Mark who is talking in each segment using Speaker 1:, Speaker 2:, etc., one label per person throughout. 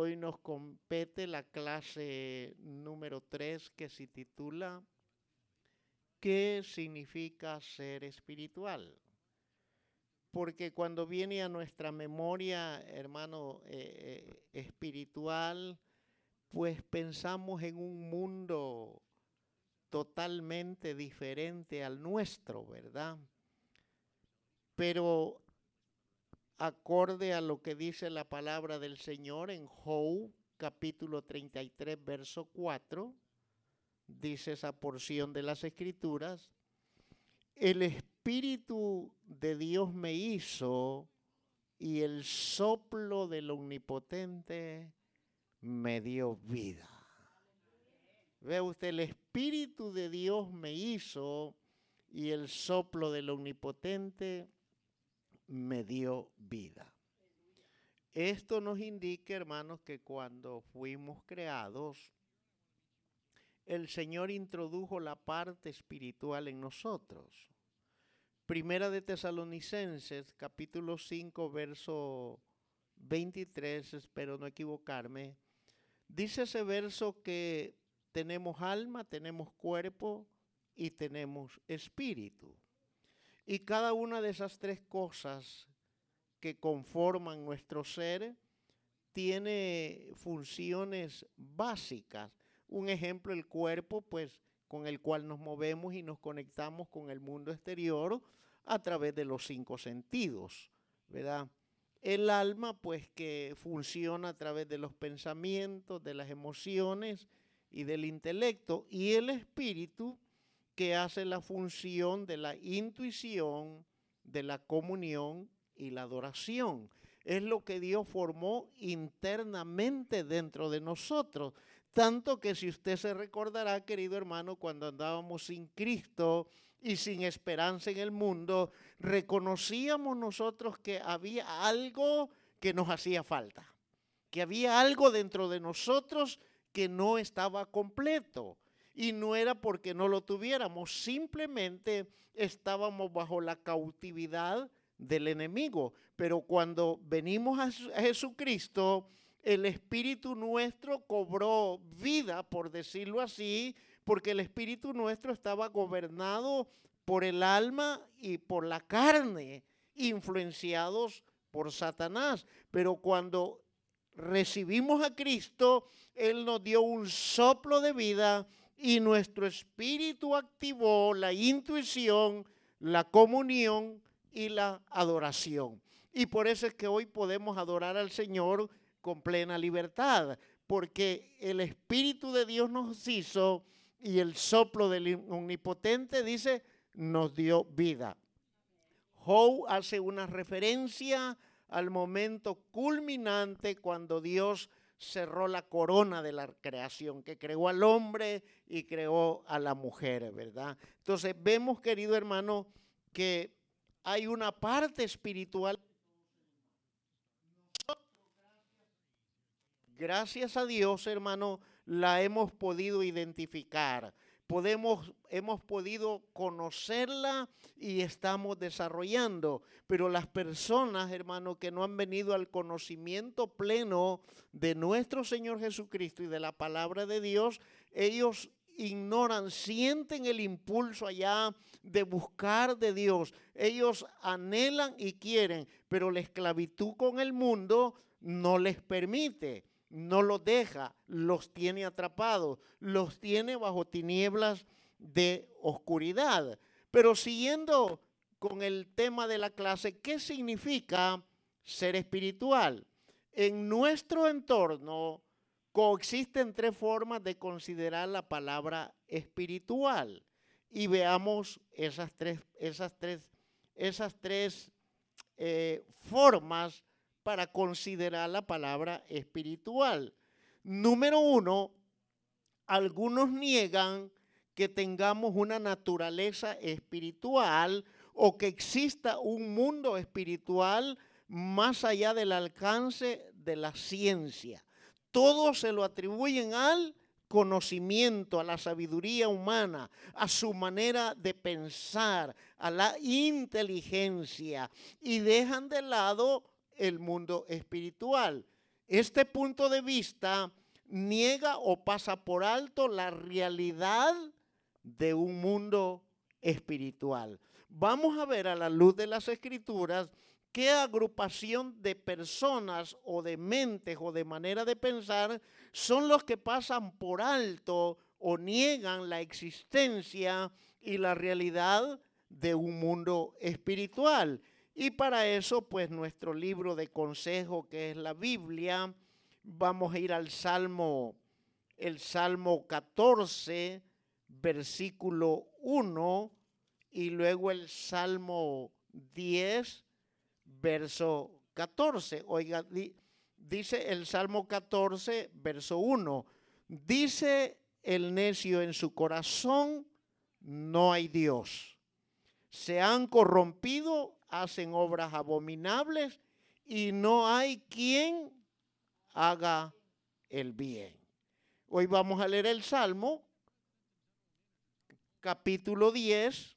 Speaker 1: hoy nos compete la clase número 3 que se titula ¿Qué significa ser espiritual? Porque cuando viene a nuestra memoria, hermano, eh, eh, espiritual, pues pensamos en un mundo totalmente diferente al nuestro, ¿verdad? Pero acorde a lo que dice la palabra del Señor en Job capítulo 33, verso 4, dice esa porción de las escrituras, el Espíritu de Dios me hizo y el soplo del Omnipotente me dio vida. Ve usted, el Espíritu de Dios me hizo y el soplo del Omnipotente me dio vida. Esto nos indica, hermanos, que cuando fuimos creados, el Señor introdujo la parte espiritual en nosotros. Primera de Tesalonicenses, capítulo 5, verso 23, espero no equivocarme, dice ese verso que tenemos alma, tenemos cuerpo y tenemos espíritu. Y cada una de esas tres cosas que conforman nuestro ser tiene funciones básicas. Un ejemplo, el cuerpo, pues con el cual nos movemos y nos conectamos con el mundo exterior a través de los cinco sentidos, ¿verdad? El alma, pues que funciona a través de los pensamientos, de las emociones y del intelecto. Y el espíritu, que hace la función de la intuición, de la comunión y la adoración. Es lo que Dios formó internamente dentro de nosotros. Tanto que si usted se recordará, querido hermano, cuando andábamos sin Cristo y sin esperanza en el mundo, reconocíamos nosotros que había algo que nos hacía falta, que había algo dentro de nosotros que no estaba completo. Y no era porque no lo tuviéramos, simplemente estábamos bajo la cautividad del enemigo. Pero cuando venimos a Jesucristo, el espíritu nuestro cobró vida, por decirlo así, porque el espíritu nuestro estaba gobernado por el alma y por la carne, influenciados por Satanás. Pero cuando recibimos a Cristo, Él nos dio un soplo de vida y nuestro espíritu activó la intuición, la comunión y la adoración. Y por eso es que hoy podemos adorar al Señor con plena libertad, porque el Espíritu de Dios nos hizo y el soplo del Omnipotente dice, nos dio vida. Howe hace una referencia al momento culminante cuando Dios cerró la corona de la creación, que creó al hombre y creó a la mujer, ¿verdad? Entonces vemos, querido hermano, que hay una parte espiritual. Gracias a Dios, hermano, la hemos podido identificar. Podemos, hemos podido conocerla y estamos desarrollando. Pero las personas, hermano, que no han venido al conocimiento pleno de nuestro Señor Jesucristo y de la palabra de Dios, ellos ignoran, sienten el impulso allá de buscar de Dios. Ellos anhelan y quieren, pero la esclavitud con el mundo no les permite, no los deja, los tiene atrapados, los tiene bajo tinieblas de oscuridad. Pero siguiendo con el tema de la clase, ¿qué significa ser espiritual? En nuestro entorno, coexisten tres formas de considerar la palabra espiritual. Y veamos esas tres, esas tres, esas tres eh, formas para considerar la palabra espiritual. Número uno, algunos niegan que tengamos una naturaleza espiritual o que exista un mundo espiritual más allá del alcance de la ciencia. Todo se lo atribuyen al conocimiento, a la sabiduría humana, a su manera de pensar, a la inteligencia y dejan de lado el mundo espiritual. Este punto de vista niega o pasa por alto la realidad de un mundo espiritual. Vamos a ver a la luz de las escrituras qué agrupación de personas o de mentes o de manera de pensar son los que pasan por alto o niegan la existencia y la realidad de un mundo espiritual. Y para eso, pues nuestro libro de consejo, que es la Biblia, vamos a ir al Salmo, el Salmo 14, versículo 1, y luego el Salmo 10, verso 14. Oiga, dice el Salmo 14, verso 1. Dice el necio en su corazón, no hay Dios. Se han corrompido, hacen obras abominables y no hay quien haga el bien. Hoy vamos a leer el Salmo, capítulo 10,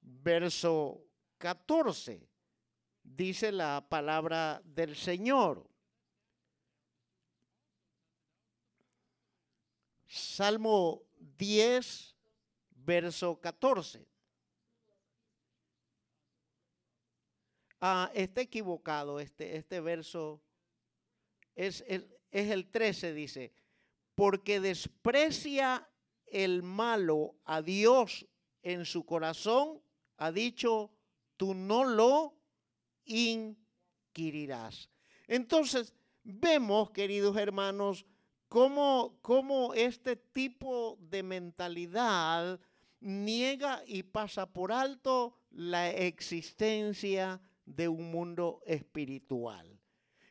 Speaker 1: verso 14 dice la palabra del Señor. Salmo 10, verso 14. Ah, está equivocado este, este verso. Es, es, es el 13, dice, porque desprecia el malo a Dios en su corazón, ha dicho, tú no lo inquirirás. Entonces, vemos, queridos hermanos, cómo, cómo este tipo de mentalidad niega y pasa por alto la existencia de un mundo espiritual.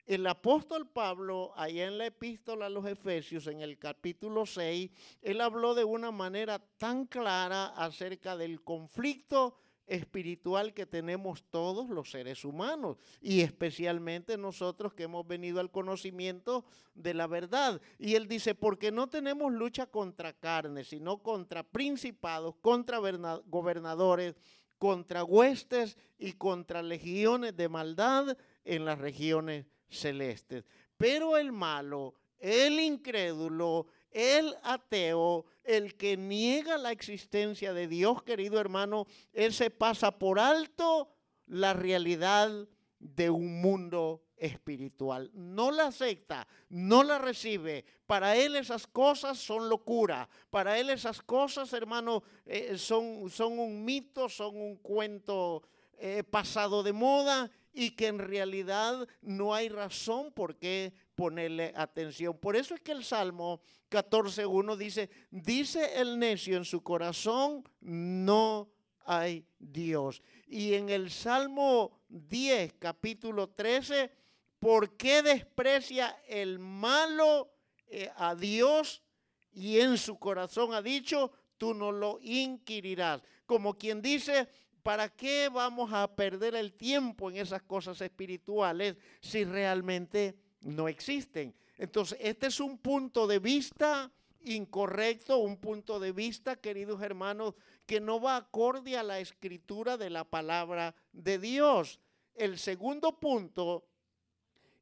Speaker 1: El apóstol Pablo, allá en la epístola a los Efesios, en el capítulo 6, él habló de una manera tan clara acerca del conflicto espiritual que tenemos todos los seres humanos y especialmente nosotros que hemos venido al conocimiento de la verdad. Y él dice, porque no tenemos lucha contra carne, sino contra principados, contra gobernadores, contra huestes y contra legiones de maldad en las regiones celestes. Pero el malo, el incrédulo, el ateo, el que niega la existencia de Dios, querido hermano, él se pasa por alto la realidad de un mundo espiritual. No la acepta, no la recibe. Para él esas cosas son locura. Para él esas cosas, hermano, eh, son, son un mito, son un cuento eh, pasado de moda y que en realidad no hay razón por qué ponerle atención. Por eso es que el Salmo 14.1 dice, dice el necio en su corazón, no hay Dios. Y en el Salmo 10, capítulo 13, ¿por qué desprecia el malo eh, a Dios y en su corazón ha dicho, tú no lo inquirirás? Como quien dice, ¿para qué vamos a perder el tiempo en esas cosas espirituales si realmente no existen? Entonces, este es un punto de vista incorrecto, un punto de vista, queridos hermanos, que no va acorde a la escritura de la palabra de Dios. El segundo punto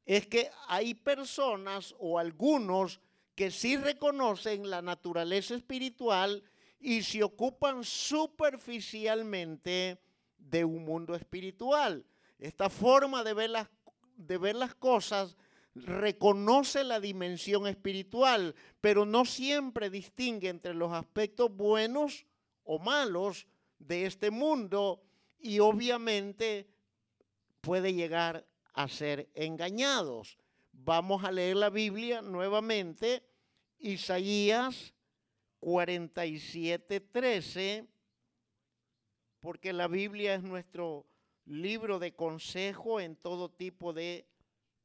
Speaker 1: es que hay personas o algunos que sí reconocen la naturaleza espiritual y se ocupan superficialmente de un mundo espiritual. Esta forma de ver las, de ver las cosas reconoce la dimensión espiritual, pero no siempre distingue entre los aspectos buenos o malos de este mundo y obviamente puede llegar a ser engañados. Vamos a leer la Biblia nuevamente, Isaías 47, 13, porque la Biblia es nuestro libro de consejo en todo tipo de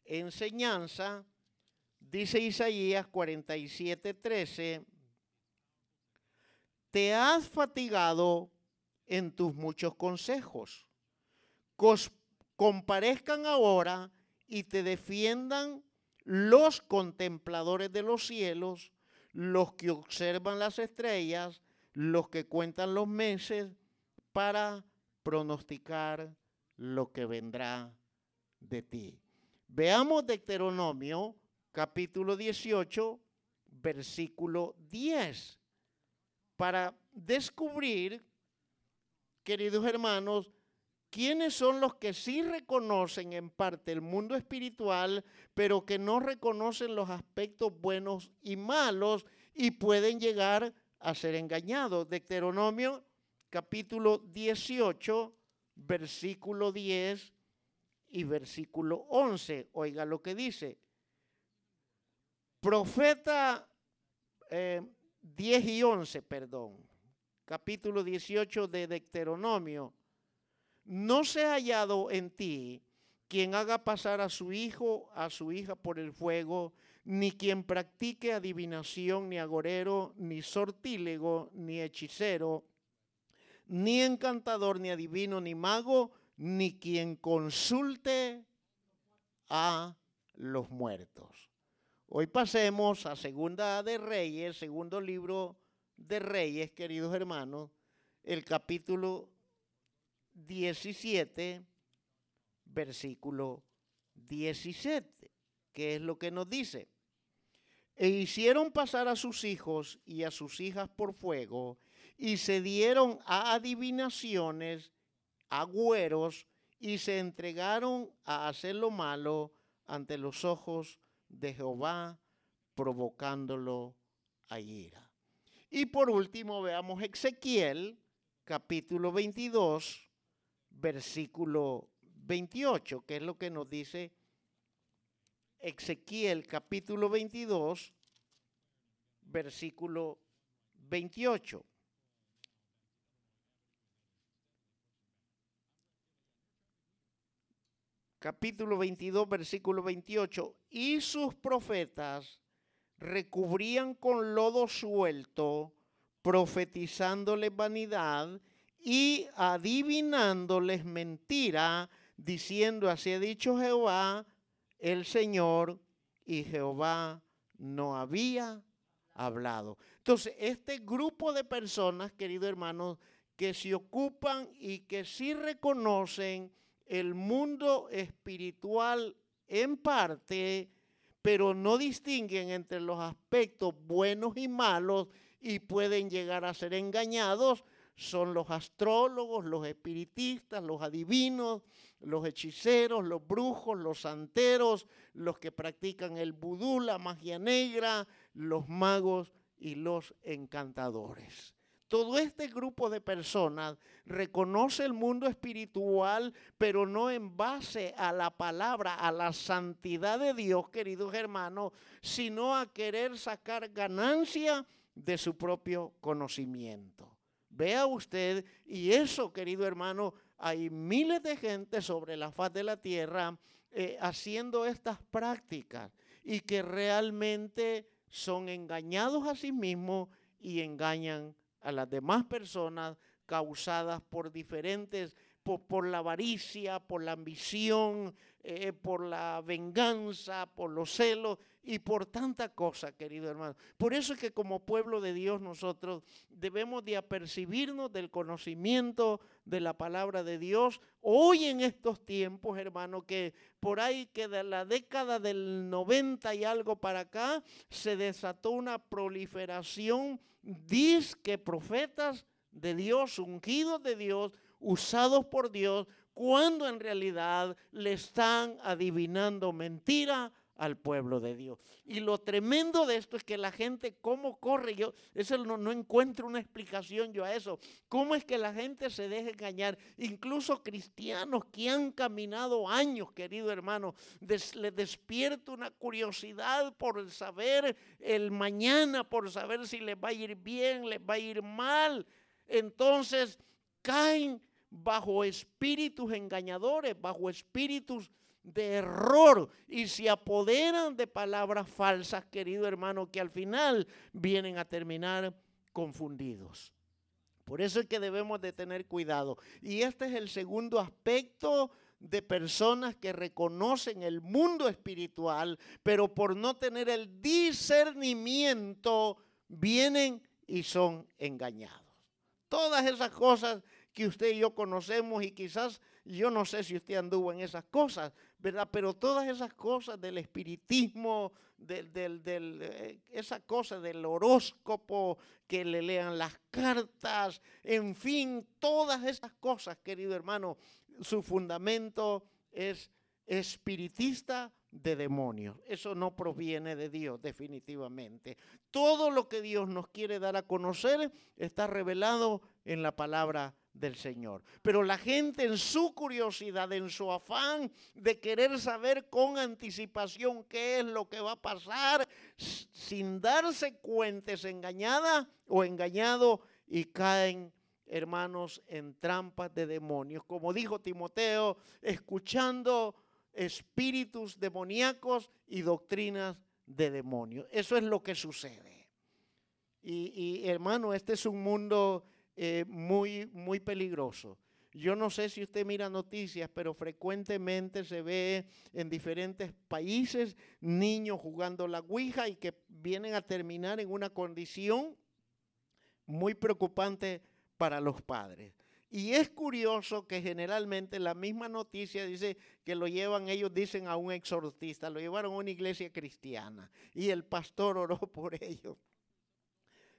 Speaker 1: enseñanza. Dice Isaías 47, 13, te has fatigado en tus muchos consejos. comparezcan ahora y te defiendan los contempladores de los cielos los que observan las estrellas, los que cuentan los meses para pronosticar lo que vendrá de ti. Veamos Deuteronomio capítulo 18, versículo 10, para descubrir, queridos hermanos, quiénes son los que sí reconocen en parte el mundo espiritual, pero que no reconocen los aspectos buenos y malos y pueden llegar a ser engañados. Deuteronomio capítulo 18, versículo 10 y versículo 11. Oiga lo que dice. Profeta 10 eh, y 11, perdón. Capítulo 18 de Deuteronomio. No se ha hallado en ti quien haga pasar a su hijo, a su hija por el fuego, ni quien practique adivinación, ni agorero, ni sortílego, ni hechicero, ni encantador, ni adivino, ni mago, ni quien consulte a los muertos. Hoy pasemos a Segunda de Reyes, segundo libro de Reyes, queridos hermanos, el capítulo 17, versículo 17, que es lo que nos dice. E hicieron pasar a sus hijos y a sus hijas por fuego, y se dieron a adivinaciones, agüeros, y se entregaron a hacer lo malo ante los ojos de Jehová, provocándolo a ira. Y por último veamos Ezequiel, capítulo 22, versículo 28, que es lo que nos dice Ezequiel capítulo 22, versículo 28. Capítulo 22, versículo 28. Y sus profetas recubrían con lodo suelto, profetizándoles vanidad y adivinándoles mentira, diciendo, así ha dicho Jehová, el Señor, y Jehová no había hablado. Entonces, este grupo de personas, queridos hermanos, que se ocupan y que sí reconocen el mundo espiritual en parte, pero no distinguen entre los aspectos buenos y malos y pueden llegar a ser engañados son los astrólogos, los espiritistas, los adivinos, los hechiceros, los brujos, los santeros, los que practican el vudú, la magia negra, los magos y los encantadores. Todo este grupo de personas reconoce el mundo espiritual, pero no en base a la palabra, a la santidad de Dios, queridos hermanos, sino a querer sacar ganancia de su propio conocimiento. Vea usted, y eso, querido hermano, hay miles de gente sobre la faz de la tierra eh, haciendo estas prácticas y que realmente son engañados a sí mismos y engañan a las demás personas causadas por diferentes, por, la avaricia, por la ambición, eh, por la venganza, por los celos y por tanta cosa, querido hermano. Por eso es que como pueblo de Dios nosotros debemos de apercibirnos del conocimiento de la palabra de Dios. Hoy en estos tiempos, hermano, que por ahí que de la década del 90 y algo para acá se desató una proliferación disque profetas de Dios, ungidos de Dios, usados por Dios, cuando en realidad le están adivinando mentira al pueblo de Dios. Y lo tremendo de esto es que la gente, ¿cómo corre? Yo eso no, no, encuentro una explicación yo a eso. ¿Cómo es que la gente se deja engañar? Incluso cristianos que han caminado años, querido hermano, les despierta una curiosidad por saber el mañana, por saber si les va a ir bien, les va a ir mal. Entonces caen bajo espíritus engañadores, bajo espíritus de error y se apoderan de palabras falsas, querido hermano, que al final vienen a terminar confundidos. Por eso es que debemos de tener cuidado. Y este es el segundo aspecto de personas que reconocen el mundo espiritual, pero por no tener el discernimiento, vienen y son engañados. Todas esas cosas que usted y yo conocemos y quizás yo no sé si usted anduvo en esas cosas, ¿verdad? Pero todas esas cosas del espiritismo, del, del, del eh, esa cosa del horóscopo, que le lean las cartas, en fin, todas esas cosas, querido hermano, su fundamento es espiritista de demonios. Eso no proviene de Dios, definitivamente. Todo lo que Dios nos quiere dar a conocer está revelado en la palabra del Señor. Pero la gente en su curiosidad, en su afán de querer saber con anticipación qué es lo que va a pasar, sin darse cuenta, es engañada o engañado y caen hermanos en trampas de demonios. Como dijo Timoteo, escuchando espíritus demoníacos y doctrinas de demonios. Eso es lo que sucede. Y, hermano, este es un mundo eh, muy, muy peligroso. Yo no sé si usted mira noticias, pero frecuentemente se ve en diferentes países niños jugando la Ouija y que vienen a terminar en una condición muy preocupante para los padres. Y es curioso que generalmente la misma noticia dice que lo llevan, ellos dicen a un exorcista, lo llevaron a una iglesia cristiana y el pastor oró por ellos.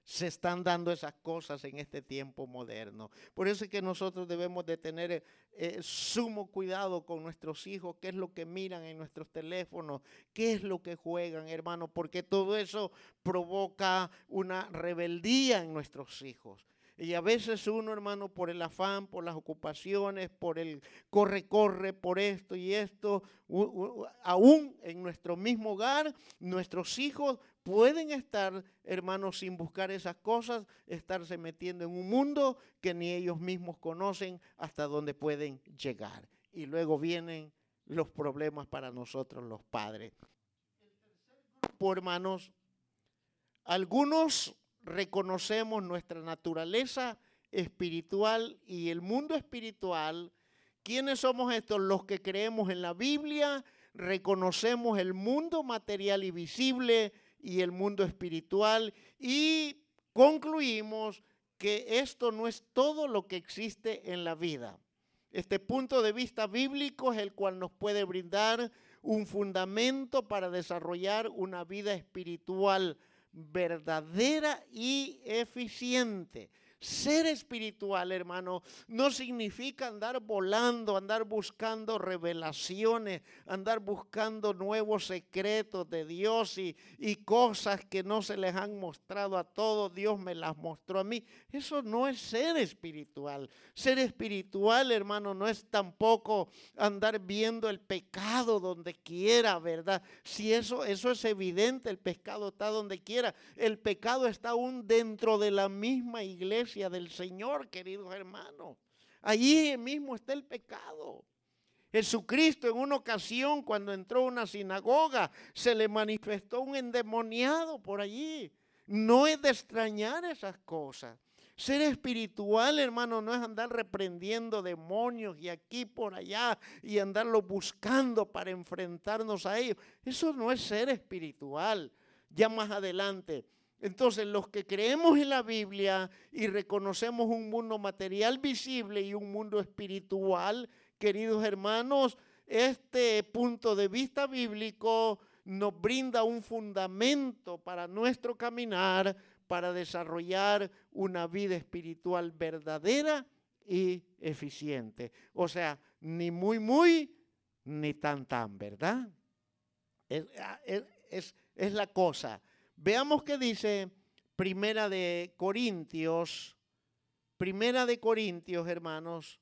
Speaker 1: Se están dando esas cosas en este tiempo moderno. Por eso es que nosotros debemos de tener eh, sumo cuidado con nuestros hijos, qué es lo que miran en nuestros teléfonos, qué es lo que juegan, hermano, porque todo eso provoca una rebeldía en nuestros hijos. Y a veces uno, hermano, por el afán, por las ocupaciones, por el corre, corre, por esto y esto, aún en nuestro mismo hogar, nuestros hijos pueden estar, hermanos, sin buscar esas cosas, estarse metiendo en un mundo que ni ellos mismos conocen hasta dónde pueden llegar. Y luego vienen los problemas para nosotros los padres. Por hermanos, algunos reconocemos nuestra naturaleza espiritual y el mundo espiritual, ¿quiénes somos estos? Los que creemos en la Biblia, reconocemos el mundo material y visible y el mundo espiritual y concluimos que esto no es todo lo que existe en la vida. Este punto de vista bíblico es el cual nos puede brindar un fundamento para desarrollar una vida espiritual verdadera y eficiente. Ser espiritual, hermano, no significa andar volando, andar buscando revelaciones, andar buscando nuevos secretos de Dios y, cosas que no se les han mostrado a todos. Dios me las mostró a mí. Eso no es ser espiritual. Ser espiritual, hermano, no es tampoco andar viendo el pecado donde quiera, ¿verdad? Si eso, eso es evidente, el pecado está donde quiera. El pecado está aún dentro de la misma iglesia del Señor, queridos hermanos. Allí mismo está el pecado. Jesucristo en una ocasión cuando entró a una sinagoga se le manifestó un endemoniado por allí. No es de extrañar esas cosas. Ser espiritual, hermano, no es andar reprendiendo demonios y aquí por allá y andarlo buscando para enfrentarnos a ellos. Eso no es ser espiritual. Ya más adelante entonces, los que creemos en la Biblia y reconocemos un mundo material visible y un mundo espiritual, queridos hermanos, este punto de vista bíblico nos brinda un fundamento para nuestro caminar, para desarrollar una vida espiritual verdadera y eficiente. O sea, ni muy, muy, ni tan, tan, ¿verdad? Es, es, es la cosa. Veamos qué dice Primera de Corintios, Primera de Corintios, hermanos,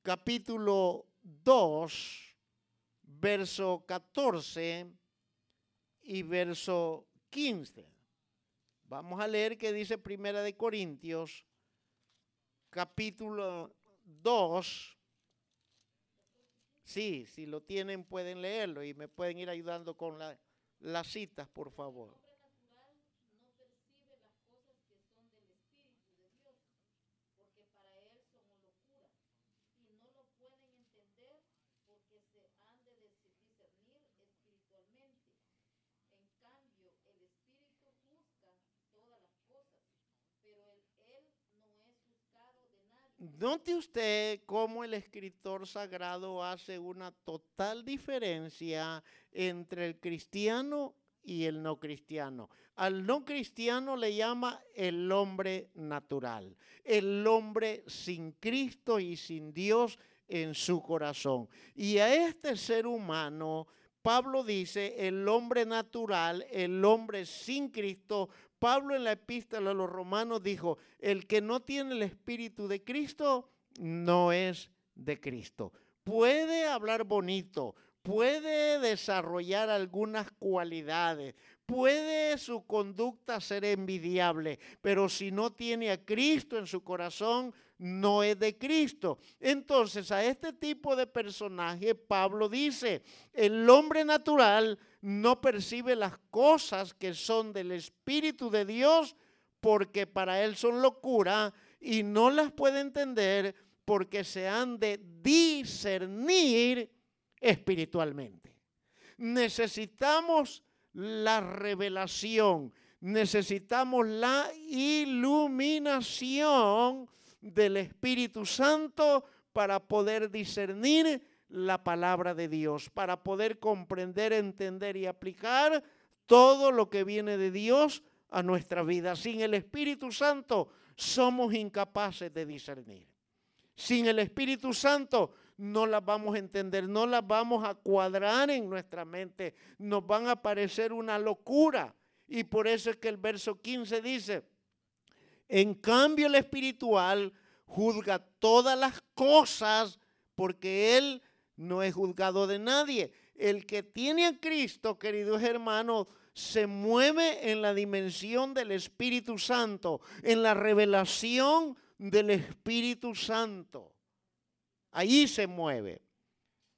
Speaker 1: capítulo 2, verso 14 y verso 15. Vamos a leer qué dice Primera de Corintios, capítulo 2. Sí, si lo tienen pueden leerlo y me pueden ir ayudando con la las citas, por favor. Note usted cómo el escritor sagrado hace una total diferencia entre el cristiano y el no cristiano. Al no cristiano le llama el hombre natural, el hombre sin Cristo y sin Dios en su corazón. Y a este ser humano, Pablo dice, el hombre natural, el hombre sin Cristo, Pablo en la epístola a los romanos dijo, el que no tiene el espíritu de Cristo no es de Cristo. Puede hablar bonito, puede desarrollar algunas cualidades, puede su conducta ser envidiable, pero si no tiene a Cristo en su corazón, no es de Cristo. Entonces a este tipo de personaje Pablo dice, el hombre natural no percibe las cosas que son del Espíritu de Dios porque para él son locura y no las puede entender porque se han de discernir espiritualmente. Necesitamos la revelación, necesitamos la iluminación del Espíritu Santo para poder discernir la palabra de Dios, para poder comprender, entender y aplicar todo lo que viene de Dios a nuestra vida. Sin el Espíritu Santo somos incapaces de discernir. Sin el Espíritu Santo no las vamos a entender, no las vamos a cuadrar en nuestra mente, nos van a parecer una locura. Y por eso es que el verso 15 dice, en cambio el espiritual juzga todas las cosas porque él no es juzgado de nadie. El que tiene a Cristo, queridos hermanos, se mueve en la dimensión del Espíritu Santo, en la revelación del Espíritu Santo. Ahí se mueve.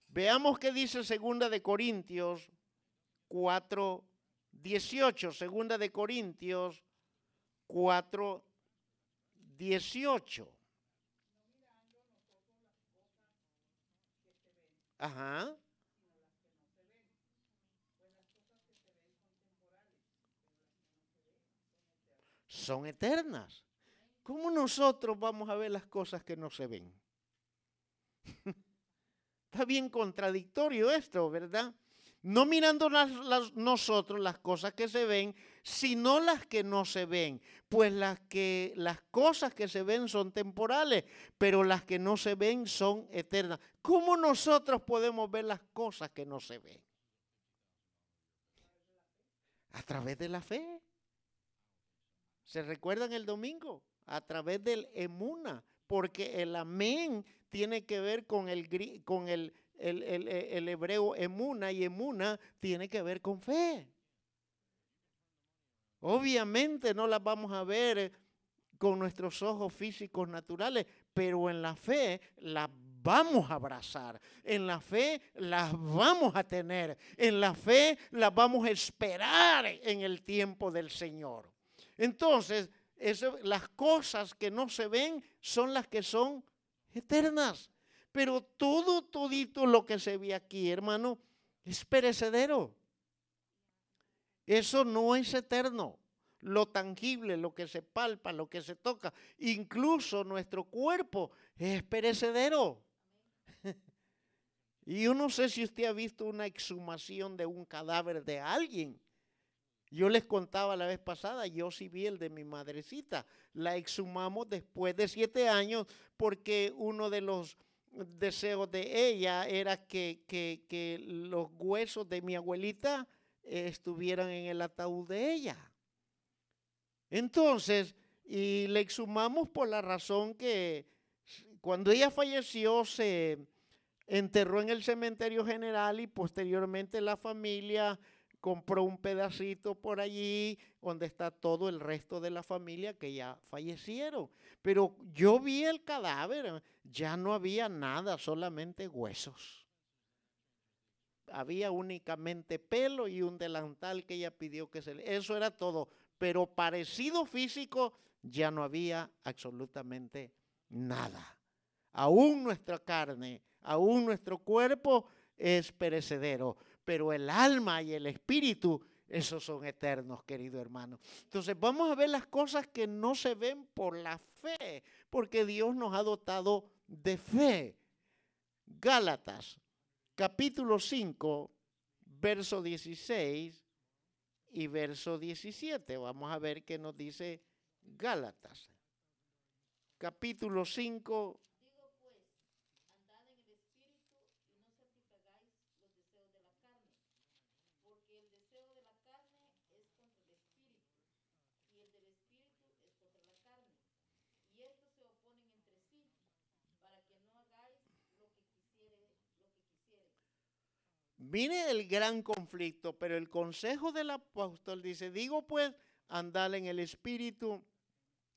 Speaker 1: Veamos qué dice segunda de Corintios 4, 18. Segunda de Corintios 4, 18. Ajá. Son eternas. ¿Cómo nosotros vamos a ver las cosas que no se ven? Está bien contradictorio esto, ¿verdad? No mirando nosotros las cosas que se ven, sino las que no se ven. Pues las, que, las cosas que se ven son temporales, pero las que no se ven son eternas. ¿Cómo nosotros podemos ver las cosas que no se ven? A través de la fe. ¿Se recuerdan el domingo? A través del emuna, porque el amén tiene que ver con el, con el, el, hebreo emuna y emuna tiene que ver con fe. Obviamente no las vamos a ver con nuestros ojos físicos naturales, pero en la fe las vamos a abrazar, en la fe las vamos a tener, en la fe las vamos a esperar en el tiempo del Señor. Entonces, las cosas que no se ven son las que son eternas. Pero todo, todito lo que se ve aquí, hermano, es perecedero. Eso no es eterno. Lo tangible, lo que se palpa, lo que se toca, incluso nuestro cuerpo es perecedero. y yo no sé si usted ha visto una exhumación de un cadáver de alguien. Yo les contaba la vez pasada, yo sí vi el de mi madrecita. La exhumamos después de siete años porque uno de los deseos de ella era que, los huesos de mi abuelita estuvieran en el ataúd de ella. Entonces, y le exhumamos por la razón que cuando ella falleció se enterró en el cementerio general y posteriormente la familia compró un pedacito por allí donde está todo el resto de la familia que ya fallecieron. Pero yo vi el cadáver, ya no había nada, solamente huesos. Había únicamente pelo y un delantal que ella pidió que se le... Eso era todo. Pero parecido físico ya no había absolutamente nada. Aún nuestra carne, aún nuestro cuerpo es perecedero pero el alma y el espíritu esos son eternos, querido hermano. Entonces vamos a ver las cosas que no se ven por la fe, porque Dios nos ha dotado de fe. Gálatas, capítulo 5, verso 16 y verso 17. Vamos a ver qué nos dice Gálatas. Capítulo 5, Viene el gran conflicto, pero el consejo del apóstol dice, digo pues, andad en el espíritu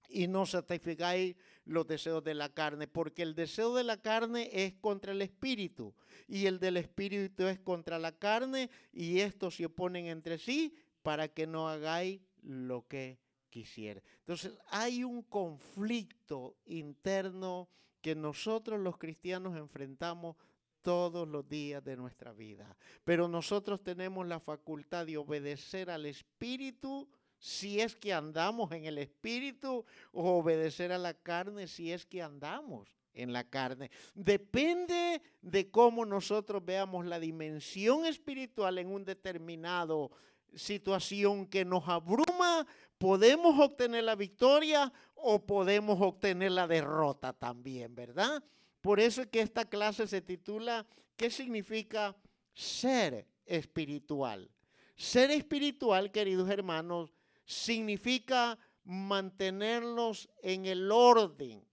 Speaker 1: y no satisficáis los deseos de la carne, porque el deseo de la carne es contra el espíritu y el del espíritu es contra la carne y estos se oponen entre sí para que no hagáis lo que quisiera. Entonces hay un conflicto interno que nosotros los cristianos enfrentamos todos los días de nuestra vida. Pero nosotros tenemos la facultad de obedecer al Espíritu si es que andamos en el Espíritu o obedecer a la carne si es que andamos en la carne. Depende de cómo nosotros veamos la dimensión espiritual en un determinado situación que nos abruma, podemos obtener la victoria o podemos obtener la derrota también, ¿verdad? Por eso es que esta clase se titula ¿Qué significa ser espiritual? Ser espiritual, queridos hermanos, significa mantenerlos en el orden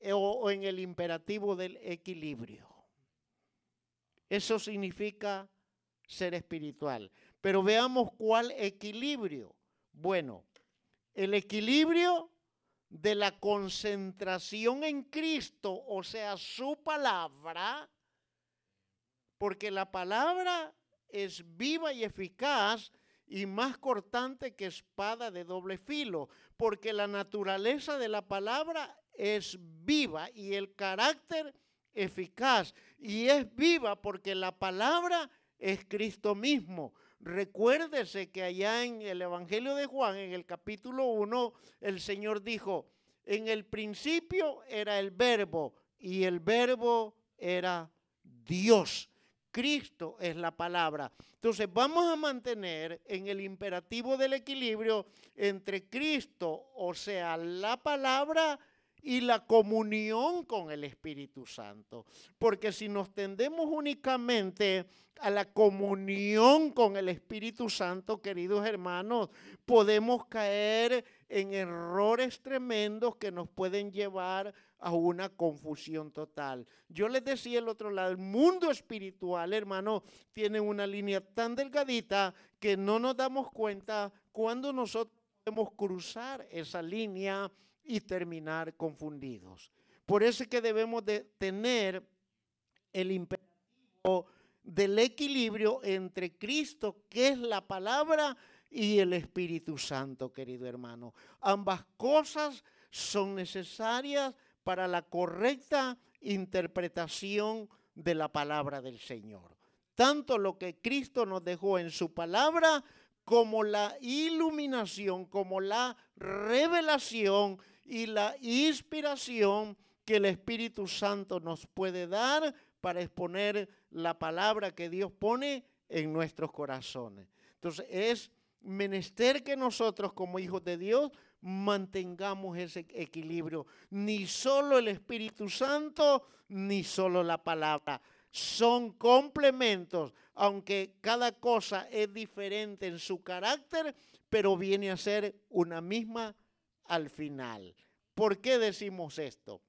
Speaker 1: eh, o, en el imperativo del equilibrio. Eso significa ser espiritual. Pero veamos cuál equilibrio. Bueno, el equilibrio de la concentración en Cristo, o sea, su palabra, porque la palabra es viva y eficaz y más cortante que espada de doble filo, porque la naturaleza de la palabra es viva y el carácter eficaz, y es viva porque la palabra es Cristo mismo. Recuérdese que allá en el Evangelio de Juan, en el capítulo 1, el Señor dijo, en el principio era el verbo y el verbo era Dios. Cristo es la palabra. Entonces vamos a mantener en el imperativo del equilibrio entre Cristo, o sea, la palabra y la comunión con el Espíritu Santo. Porque si nos tendemos únicamente a la comunión con el Espíritu Santo, queridos hermanos, podemos caer en errores tremendos que nos pueden llevar a una confusión total. Yo les decía el otro lado, el mundo espiritual, hermano, tiene una línea tan delgadita que no nos damos cuenta cuando nosotros podemos cruzar esa línea y terminar confundidos. Por eso es que debemos de tener el imperativo del equilibrio entre Cristo, que es la palabra, y el Espíritu Santo, querido hermano. Ambas cosas son necesarias para la correcta interpretación de la palabra del Señor. Tanto lo que Cristo nos dejó en su palabra como la iluminación, como la revelación y la inspiración que el Espíritu Santo nos puede dar para exponer la palabra que Dios pone en nuestros corazones. Entonces es menester que nosotros como hijos de Dios mantengamos ese equilibrio. Ni solo el Espíritu Santo, ni solo la palabra. Son complementos, aunque cada cosa es diferente en su carácter, pero viene a ser una misma al final. ¿Por qué decimos esto?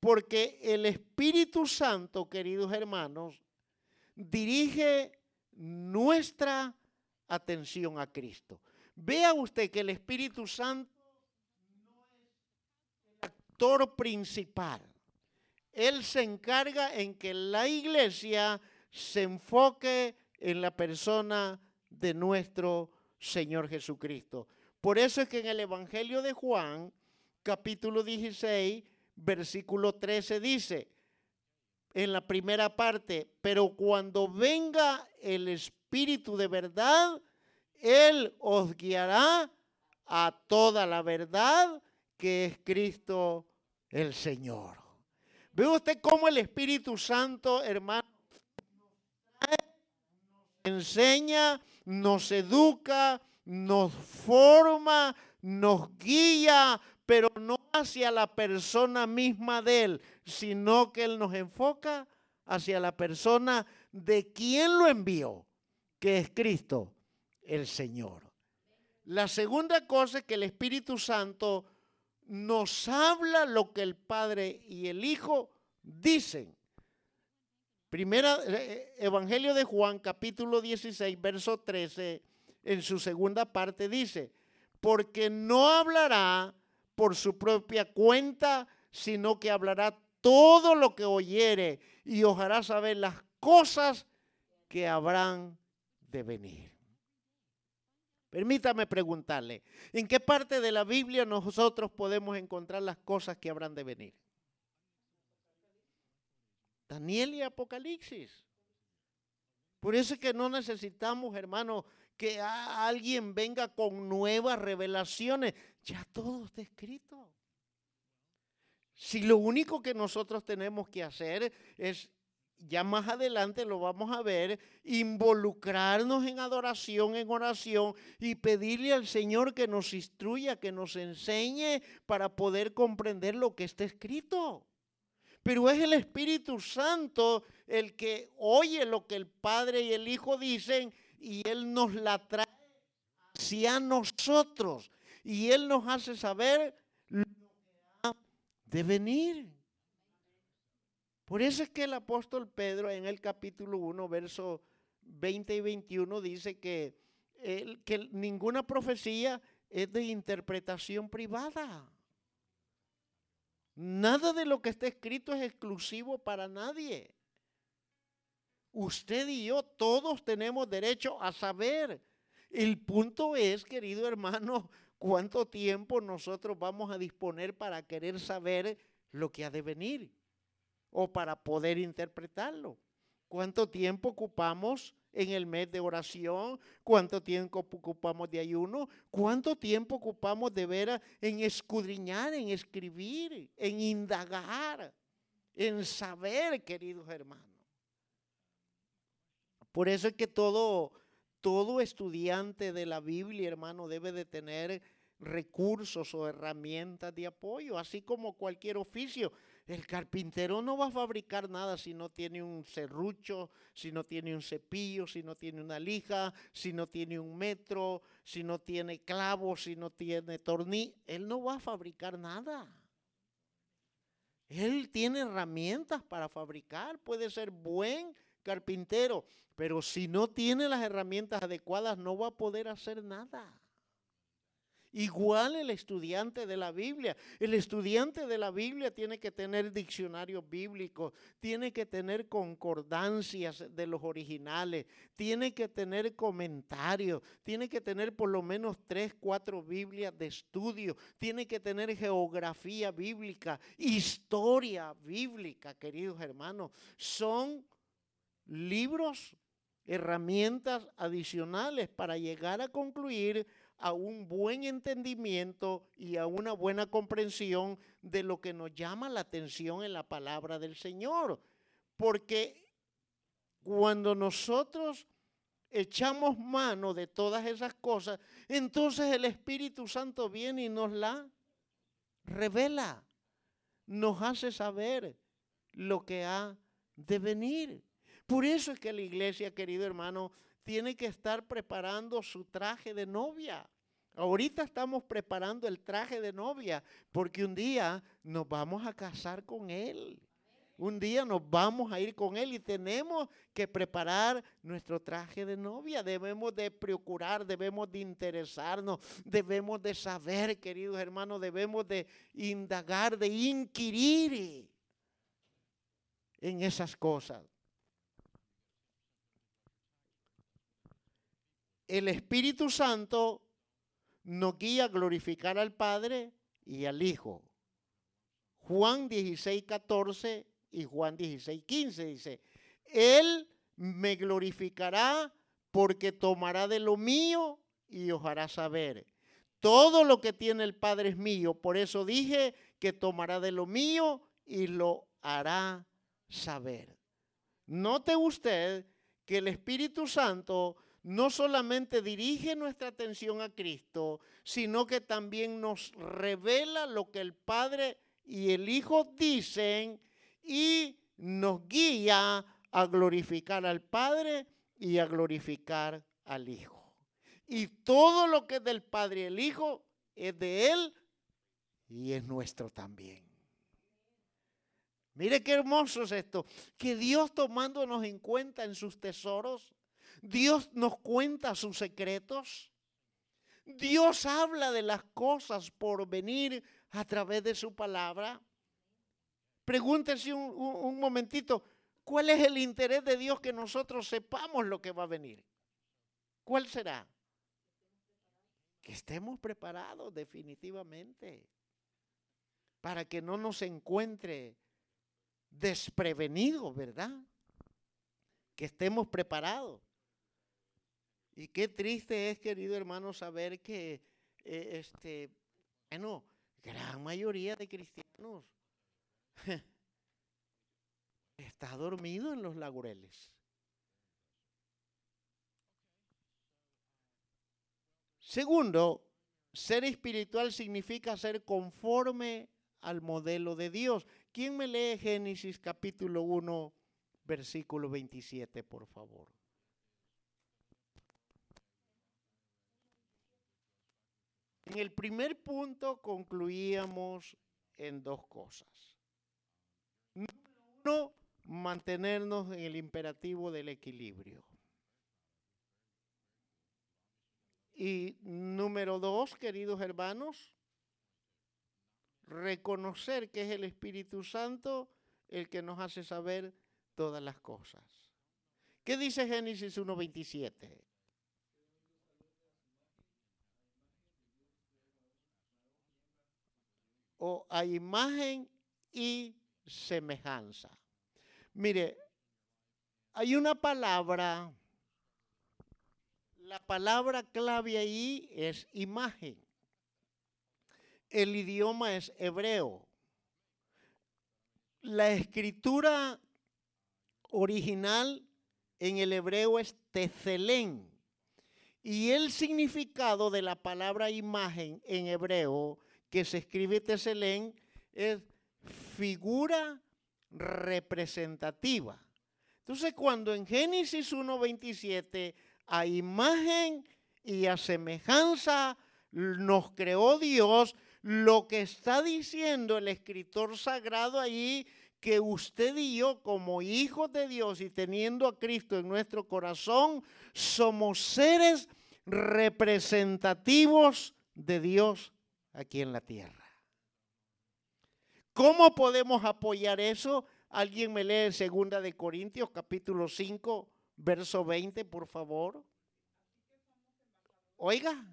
Speaker 1: Porque el Espíritu Santo, queridos hermanos, dirige nuestra atención a Cristo. Vea usted que el Espíritu Santo no es el actor principal. Él se encarga en que la iglesia se enfoque en la persona de nuestro Señor Jesucristo. Por eso es que en el Evangelio de Juan, capítulo 16, versículo 13 dice, en la primera parte, pero cuando venga el Espíritu de verdad, Él os guiará a toda la verdad que es Cristo el Señor. ¿Ve usted cómo el Espíritu Santo, hermano, nos enseña, nos educa, nos forma, nos guía, pero no hacia la persona misma de Él, sino que Él nos enfoca hacia la persona de quien lo envió, que es Cristo, el Señor. La segunda cosa es que el Espíritu Santo nos habla lo que el Padre y el Hijo dicen. Primera, eh, Evangelio de Juan, capítulo 16, verso 13, en su segunda parte dice, porque no hablará por su propia cuenta, sino que hablará todo lo que oyere y os hará saber las cosas que habrán de venir. Permítame preguntarle, ¿en qué parte de la Biblia nosotros podemos encontrar las cosas que habrán de venir? Daniel y Apocalipsis. Por eso es que no necesitamos, hermano, que alguien venga con nuevas revelaciones. Ya todo está escrito. Si lo único que nosotros tenemos que hacer es, ya más adelante lo vamos a ver, involucrarnos en adoración, en oración y pedirle al Señor que nos instruya, que nos enseñe para poder comprender lo que está escrito. Pero es el Espíritu Santo el que oye lo que el Padre y el Hijo dicen y Él nos la trae hacia nosotros. Y Él nos hace saber lo que ha de venir. Por eso es que el apóstol Pedro en el capítulo 1, verso 20 y 21 dice que, que ninguna profecía es de interpretación privada. Nada de lo que está escrito es exclusivo para nadie. Usted y yo todos tenemos derecho a saber. El punto es, querido hermano, cuánto tiempo nosotros vamos a disponer para querer saber lo que ha de venir o para poder interpretarlo. ¿Cuánto tiempo ocupamos en el mes de oración? ¿Cuánto tiempo ocupamos de ayuno? ¿Cuánto tiempo ocupamos de ver en escudriñar, en escribir, en indagar, en saber, queridos hermanos? Por eso es que todo, todo estudiante de la Biblia, hermano, debe de tener recursos o herramientas de apoyo, así como cualquier oficio. El carpintero no va a fabricar nada si no tiene un serrucho, si no tiene un cepillo, si no tiene una lija, si no tiene un metro, si no tiene clavos, si no tiene tornillo. Él no va a fabricar nada. Él tiene herramientas para fabricar, puede ser buen carpintero, pero si no tiene las herramientas adecuadas no va a poder hacer nada. Igual el estudiante de la Biblia. El estudiante de la Biblia tiene que tener diccionarios bíblicos, tiene que tener concordancias de los originales, tiene que tener comentarios, tiene que tener por lo menos tres, cuatro Biblias de estudio, tiene que tener geografía bíblica, historia bíblica, queridos hermanos. Son libros, herramientas adicionales para llegar a concluir a un buen entendimiento y a una buena comprensión de lo que nos llama la atención en la palabra del Señor. Porque cuando nosotros echamos mano de todas esas cosas, entonces el Espíritu Santo viene y nos la revela, nos hace saber lo que ha de venir. Por eso es que la iglesia, querido hermano, tiene que estar preparando su traje de novia. Ahorita estamos preparando el traje de novia porque un día nos vamos a casar con Él. Un día nos vamos a ir con Él y tenemos que preparar nuestro traje de novia. Debemos de procurar, debemos de interesarnos, debemos de saber, queridos hermanos, debemos de indagar, de inquirir en esas cosas. El Espíritu Santo nos guía a glorificar al Padre y al Hijo. Juan 16, 14 y Juan 16, 15 dice, Él me glorificará porque tomará de lo mío y os hará saber. Todo lo que tiene el Padre es mío, por eso dije que tomará de lo mío y lo hará saber. Note usted que el Espíritu Santo no solamente dirige nuestra atención a Cristo, sino que también nos revela lo que el Padre y el Hijo dicen y nos guía a glorificar al Padre y a glorificar al Hijo. Y todo lo que es del Padre y el Hijo es de Él y es nuestro también. Mire qué hermoso es esto, que Dios tomándonos en cuenta en sus tesoros, Dios nos cuenta sus secretos, Dios habla de las cosas por venir a través de su palabra. Pregúntese un, un momentito, ¿cuál es el interés de Dios que nosotros sepamos lo que va a venir? ¿Cuál será? Que estemos preparados definitivamente para que no nos encuentre desprevenidos, ¿verdad? Que estemos preparados. Y qué triste es, querido hermano, saber que eh, este, bueno, gran mayoría de cristianos está dormido en los laureles. Segundo, ser espiritual significa ser conforme al modelo de Dios. ¿Quién me lee Génesis capítulo 1, versículo 27, por favor? En el primer punto concluíamos en dos cosas. Uno, mantenernos en el imperativo del equilibrio. Y número dos, queridos hermanos, reconocer que es el Espíritu Santo el que nos hace saber todas las cosas. ¿Qué dice Génesis 1.27? A imagen y semejanza. Mire, hay una palabra la palabra clave ahí es imagen. El idioma es hebreo. La escritura original en el hebreo es tezelén. Y el significado de la palabra imagen en hebreo que se escribe tezelén es figura representativa. Entonces cuando en Génesis 1.27 a imagen y a semejanza nos creó Dios, lo que está diciendo el escritor sagrado allí, que usted y yo como hijos de Dios y teniendo a Cristo en nuestro corazón, somos seres representativos de Dios aquí en la tierra. ¿Cómo podemos apoyar eso? Alguien me lee segunda de Corintios capítulo 5 verso 20, por favor. Oiga.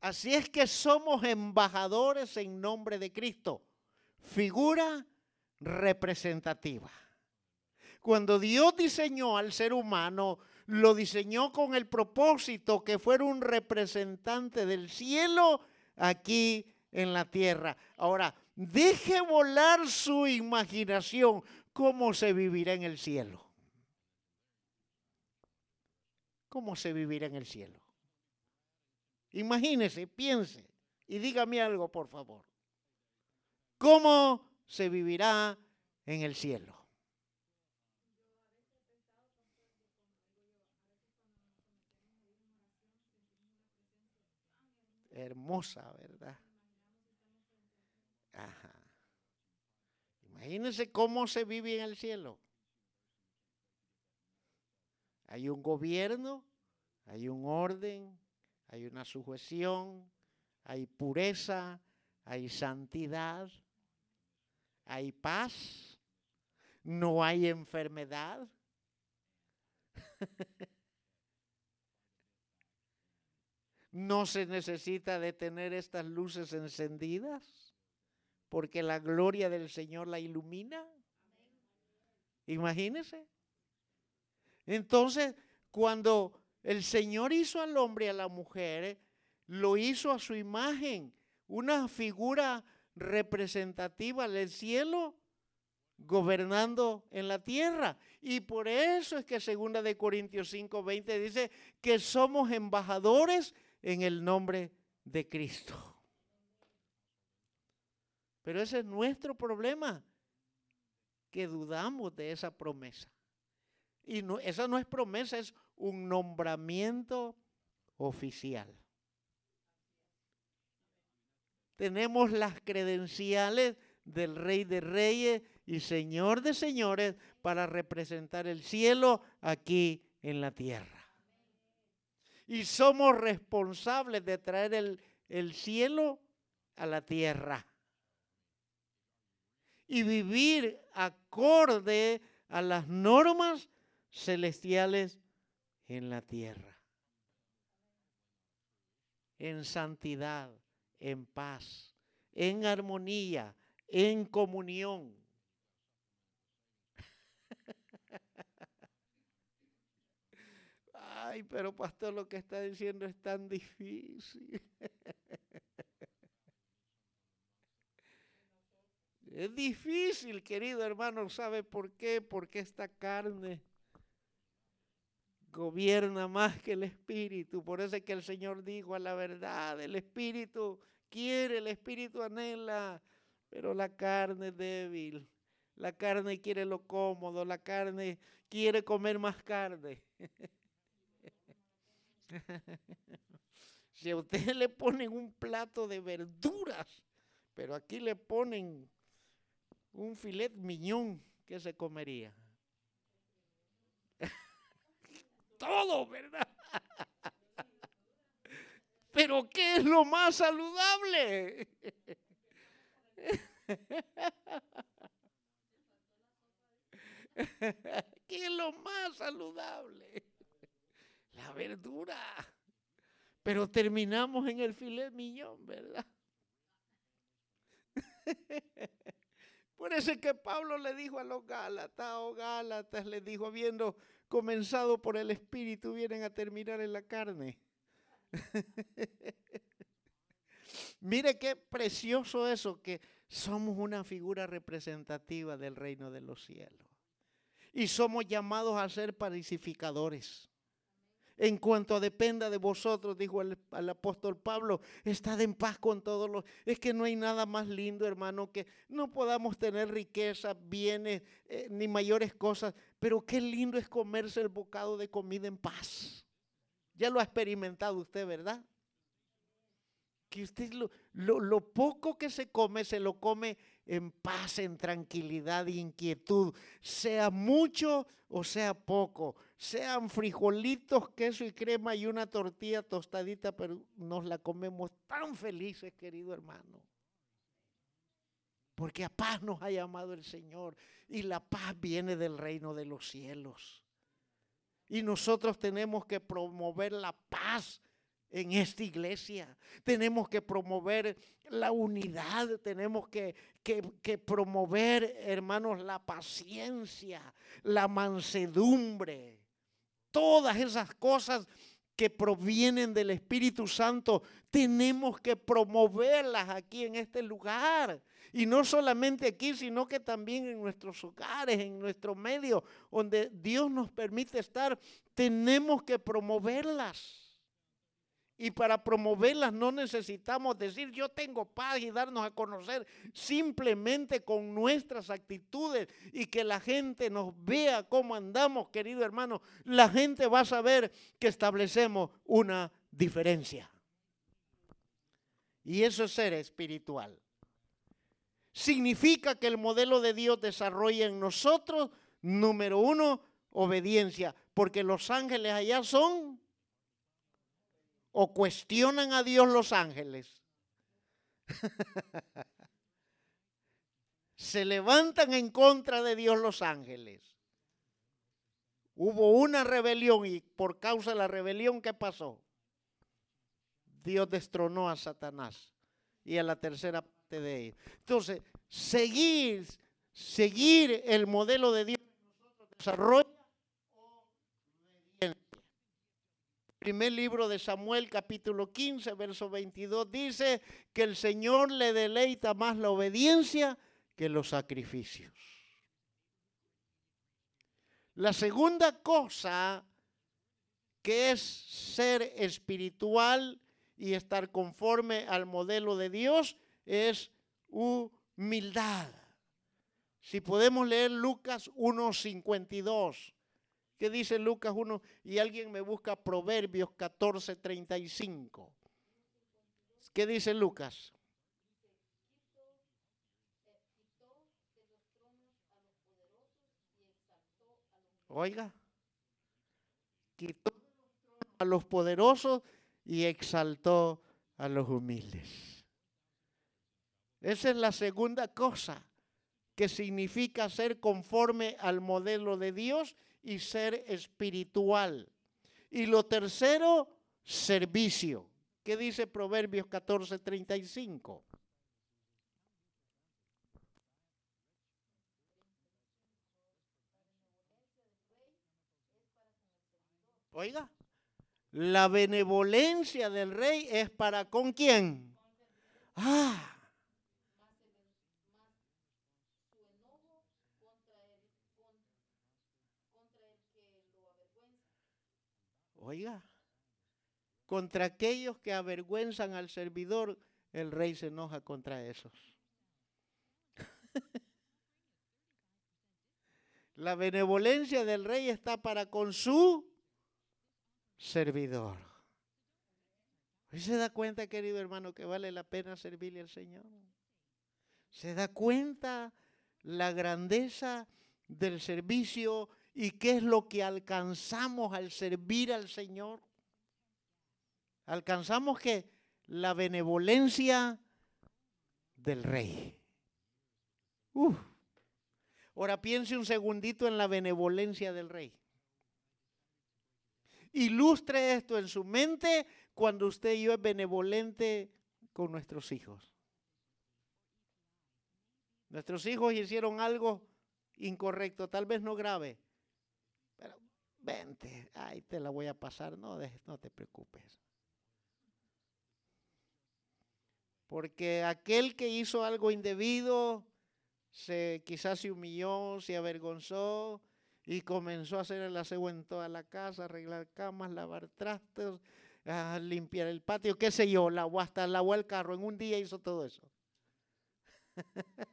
Speaker 1: Así es que somos embajadores en nombre de Cristo, figura representativa. Cuando Dios diseñó al ser humano, lo diseñó con el propósito que fuera un representante del cielo aquí en la tierra. Ahora, deje volar su imaginación cómo se vivirá en el cielo. ¿Cómo se vivirá en el cielo? Imagínese, piense y dígame algo, por favor. ¿Cómo se vivirá en el cielo? hermosa, ¿verdad? Ajá. Imagínense cómo se vive en el cielo. Hay un gobierno, hay un orden, hay una sujeción, hay pureza, hay santidad, hay paz, no hay enfermedad. No se necesita de tener estas luces encendidas porque la gloria del Señor la ilumina. Imagínense. Entonces, cuando el Señor hizo al hombre y a la mujer, lo hizo a su imagen, una figura representativa del cielo gobernando en la tierra. Y por eso es que segunda de Corintios 5:20 dice que somos embajadores en el nombre de Cristo. Pero ese es nuestro problema, que dudamos de esa promesa. Y no, esa no es promesa, es un nombramiento oficial. Tenemos las credenciales del Rey de Reyes y Señor de Señores para representar el cielo aquí en la tierra. Y somos responsables de traer el, el cielo a la tierra. Y vivir acorde a las normas celestiales en la tierra. En santidad, en paz, en armonía, en comunión. Ay, pero pastor, lo que está diciendo es tan difícil. Es difícil, querido hermano, ¿sabe por qué? Porque esta carne gobierna más que el espíritu. Por eso es que el Señor dijo a la verdad, el espíritu quiere, el espíritu anhela, pero la carne es débil. La carne quiere lo cómodo, la carne quiere comer más carne. si a usted le ponen un plato de verduras, pero aquí le ponen un filet miñón, ¿qué se comería? Todo, ¿verdad? Pero ¿qué es lo más saludable? ¿Qué es lo más saludable? La verdura. Pero terminamos en el filet miñón, ¿verdad? Por eso es que Pablo le dijo a los Gálatas, o oh, Gálatas, le dijo, habiendo comenzado por el Espíritu, vienen a terminar en la carne. Mire qué precioso eso, que somos una figura representativa del reino de los cielos. Y somos llamados a ser pacificadores. En cuanto dependa de vosotros, dijo el, apóstol Pablo, estad en paz con todos los... Es que no hay nada más lindo, hermano, que no podamos tener riqueza, bienes, eh, ni mayores cosas, pero qué lindo es comerse el bocado de comida en paz. Ya lo ha experimentado usted, ¿verdad? Que usted lo, lo poco que se come, se lo come en paz, en tranquilidad e inquietud, sea mucho o sea poco, sean frijolitos, queso y crema y una tortilla tostadita, pero nos la comemos tan felices, querido hermano. Porque a paz nos ha llamado el Señor y la paz viene del reino de los cielos. Y nosotros tenemos que promover la paz en esta iglesia. Tenemos que promover la unidad, tenemos que, que, promover, hermanos, la paciencia, la mansedumbre, todas esas cosas que provienen del Espíritu Santo, tenemos que promoverlas aquí en este lugar. Y no solamente aquí, sino que también en nuestros hogares, en nuestro medio, donde Dios nos permite estar, tenemos que promoverlas. Y para promoverlas no necesitamos decir yo tengo paz y darnos a conocer simplemente con nuestras actitudes y que la gente nos vea cómo andamos, querido hermano. La gente va a saber que establecemos una diferencia. Y eso es ser espiritual. Significa que el modelo de Dios desarrolla en nosotros, número uno, obediencia, porque los ángeles allá son o cuestionan a Dios los ángeles. Se levantan en contra de Dios los ángeles. Hubo una rebelión y por causa de la rebelión, ¿qué pasó? Dios destronó a Satanás y a la tercera delante de ellos. Entonces, seguir, seguir el modelo de Dios que nosotros desarrolla obediencia. Primer libro de Samuel, capítulo 15, verso 22, dice que el Señor le deleita más la obediencia que los sacrificios. La segunda cosa que es ser espiritual y estar conforme al modelo de Dios es humildad. Si podemos leer Lucas 1.52, ¿qué dice Lucas 1? Y alguien me busca Proverbios 14.35. ¿Qué dice Lucas? Oiga, quitó a los poderosos y exaltó a los humildes. Esa es la segunda cosa que significa ser conforme al modelo de Dios y ser espiritual. Y lo tercero, servicio. ¿Qué dice Proverbios 14:35? Oiga, la benevolencia del rey es para con quién. Ah. Oiga, contra aquellos que avergüenzan al servidor, el rey se enoja contra esos. La benevolencia del rey está para con su servidor. ¿Y se da cuenta, querido hermano, que vale la pena servirle al Señor? ¿Se da cuenta la grandeza del servicio y qué es lo que alcanzamos al servir al Señor? Alcanzamos que la benevolencia del rey. Ahora piense un segundito en la benevolencia del rey. Ilustre esto en su mente cuando usted y yo es benevolente con nuestros hijos. Nuestros hijos hicieron algo incorrecto, tal vez no grave, vente, ay, te la voy a pasar, no, no te preocupes. Porque aquel que hizo algo indebido, se, quizás se humilló, se avergonzó, y comenzó a hacer el aseo en toda la casa, arreglar camas, lavar trastes, limpiar el patio, qué sé yo, lavó hasta lavó el carro, en un día hizo todo eso.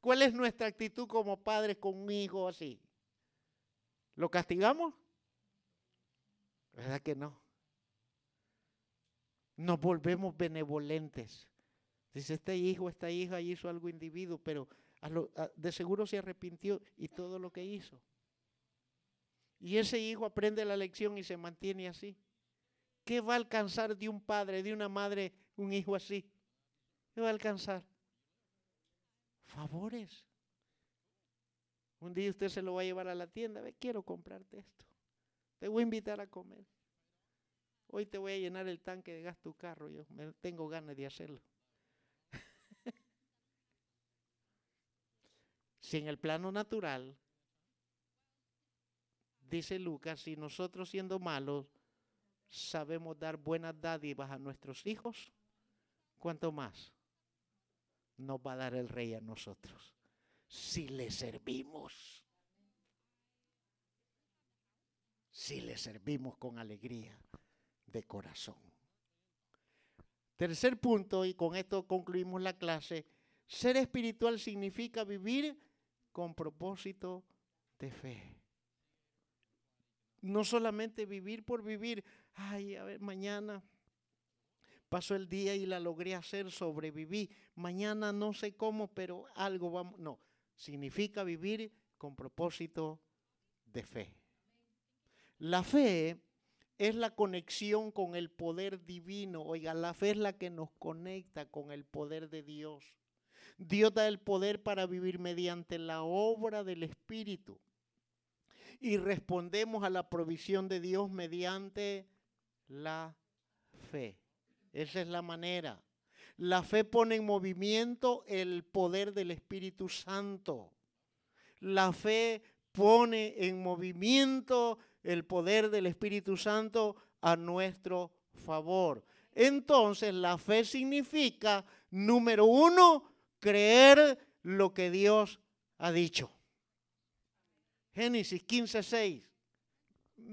Speaker 1: ¿Cuál es nuestra actitud como padres con un hijo así? ¿Lo castigamos? ¿Verdad que no? Nos volvemos benevolentes. Dice, este hijo, esta hija hizo algo individuo, pero de seguro se arrepintió y todo lo que hizo. Y ese hijo aprende la lección y se mantiene así. ¿Qué va a alcanzar de un padre, de una madre, un hijo así? ¿Qué va a alcanzar? Favores. Un día usted se lo va a llevar a la tienda, ve, quiero comprarte esto. Te voy a invitar a comer. Hoy te voy a llenar el tanque de gas tu carro, yo me tengo ganas de hacerlo. Si en el plano natural, dice Lucas, si nosotros siendo malos sabemos dar buenas dádivas a nuestros hijos, ¿cuánto más nos va a dar el rey a nosotros? Si le servimos. Si le servimos con alegría de corazón. Tercer punto, y con esto concluimos la clase, ser espiritual significa vivir con propósito de fe. No solamente vivir por vivir, ay, a ver, mañana pasó el día y la logré hacer, sobreviví. Mañana no sé cómo, pero algo vamos. No, significa vivir con propósito de fe. La fe es la conexión con el poder divino. Oiga, la fe es la que nos conecta con el poder de Dios. Dios da el poder para vivir mediante la obra del Espíritu. Y respondemos a la provisión de Dios mediante la fe. Esa es la manera. La fe pone en movimiento el poder del Espíritu Santo. La fe pone en movimiento el poder del Espíritu Santo a nuestro favor. Entonces la fe significa, número uno, creer lo que Dios ha dicho. Génesis 15, 6.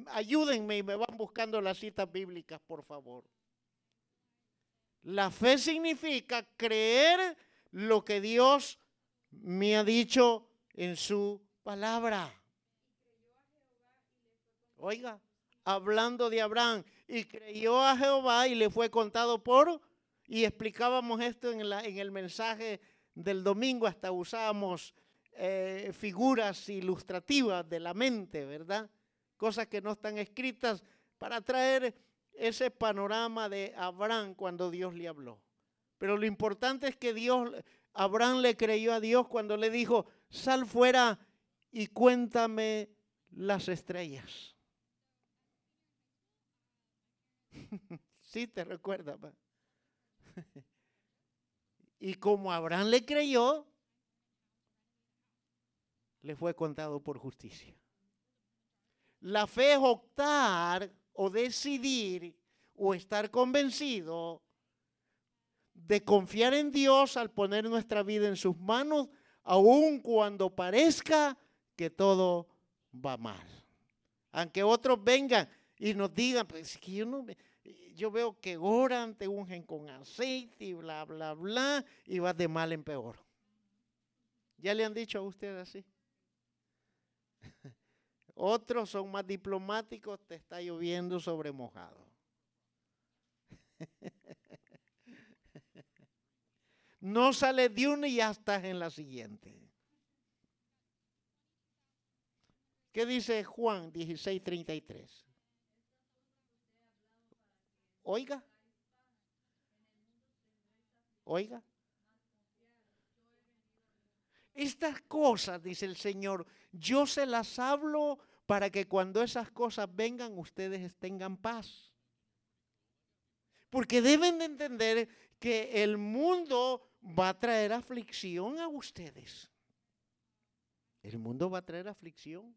Speaker 1: Ayúdenme y me van buscando las citas bíblicas, por favor. La fe significa creer lo que Dios me ha dicho en su palabra. Oiga, hablando de Abraham, y creyó a Jehová y le fue contado por, y explicábamos esto en, en el mensaje del domingo, hasta usábamos eh, figuras ilustrativas de la mente, ¿verdad? Cosas que no están escritas para traer ese panorama de Abraham cuando Dios le habló. Pero lo importante es que Dios, Abraham le creyó a Dios cuando le dijo, sal fuera y cuéntame las estrellas. sí, te recuerda. y como Abraham le creyó, le fue contado por justicia. La fe es optar o decidir o estar convencido de confiar en Dios al poner nuestra vida en sus manos, aun cuando parezca que todo va mal. Aunque otros vengan y nos digan, pues que yo no yo veo que oran, te ungen con aceite y bla, bla, bla, y vas de mal en peor. ¿Ya le han dicho a usted así? Otros son más diplomáticos, te está lloviendo sobre mojado. No sale de una y ya estás en la siguiente. ¿Qué dice Juan 16:33? Oiga. Oiga. Estas cosas, dice el Señor, yo se las hablo para que cuando esas cosas vengan ustedes tengan paz. Porque deben de entender que el mundo va a traer aflicción a ustedes. El mundo va a traer aflicción.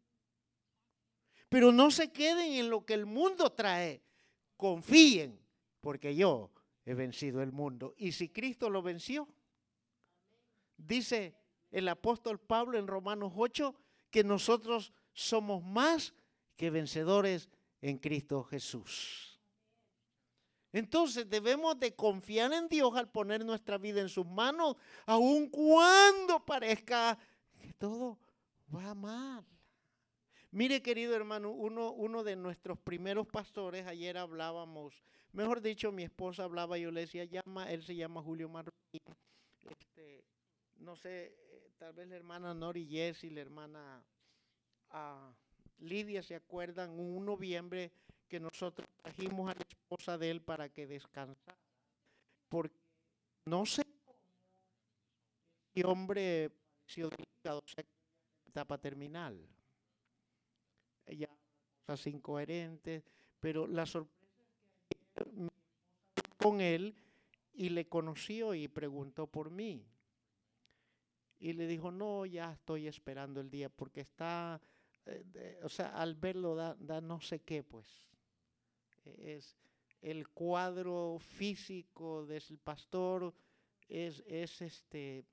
Speaker 1: Pero no se queden en lo que el mundo trae. Confíen, porque yo he vencido el mundo. Y si Cristo lo venció, dice el apóstol Pablo en Romanos 8 que nosotros somos más que vencedores en Cristo Jesús. Entonces debemos de confiar en Dios al poner nuestra vida en sus manos, aun cuando parezca que todo va mal. Mire, querido hermano, uno, de nuestros primeros pastores, ayer hablábamos, mejor dicho, mi esposa hablaba, yo le decía, llama, él se llama Julio Marroquín. Este, no sé, tal vez la hermana Nori y la hermana ah, Lidia se acuerdan, un noviembre que nosotros trajimos a la esposa de él para que descansara. Porque no sé qué hombre pareció delicado, etapa terminal. Ella cosas incoherentes, pero la sorpresa es que con él y le conoció y preguntó por mí. Y le dijo, no, ya estoy esperando el día porque está, eh, o sea, al verlo da, no sé qué, pues. Es el cuadro físico del pastor es, es este,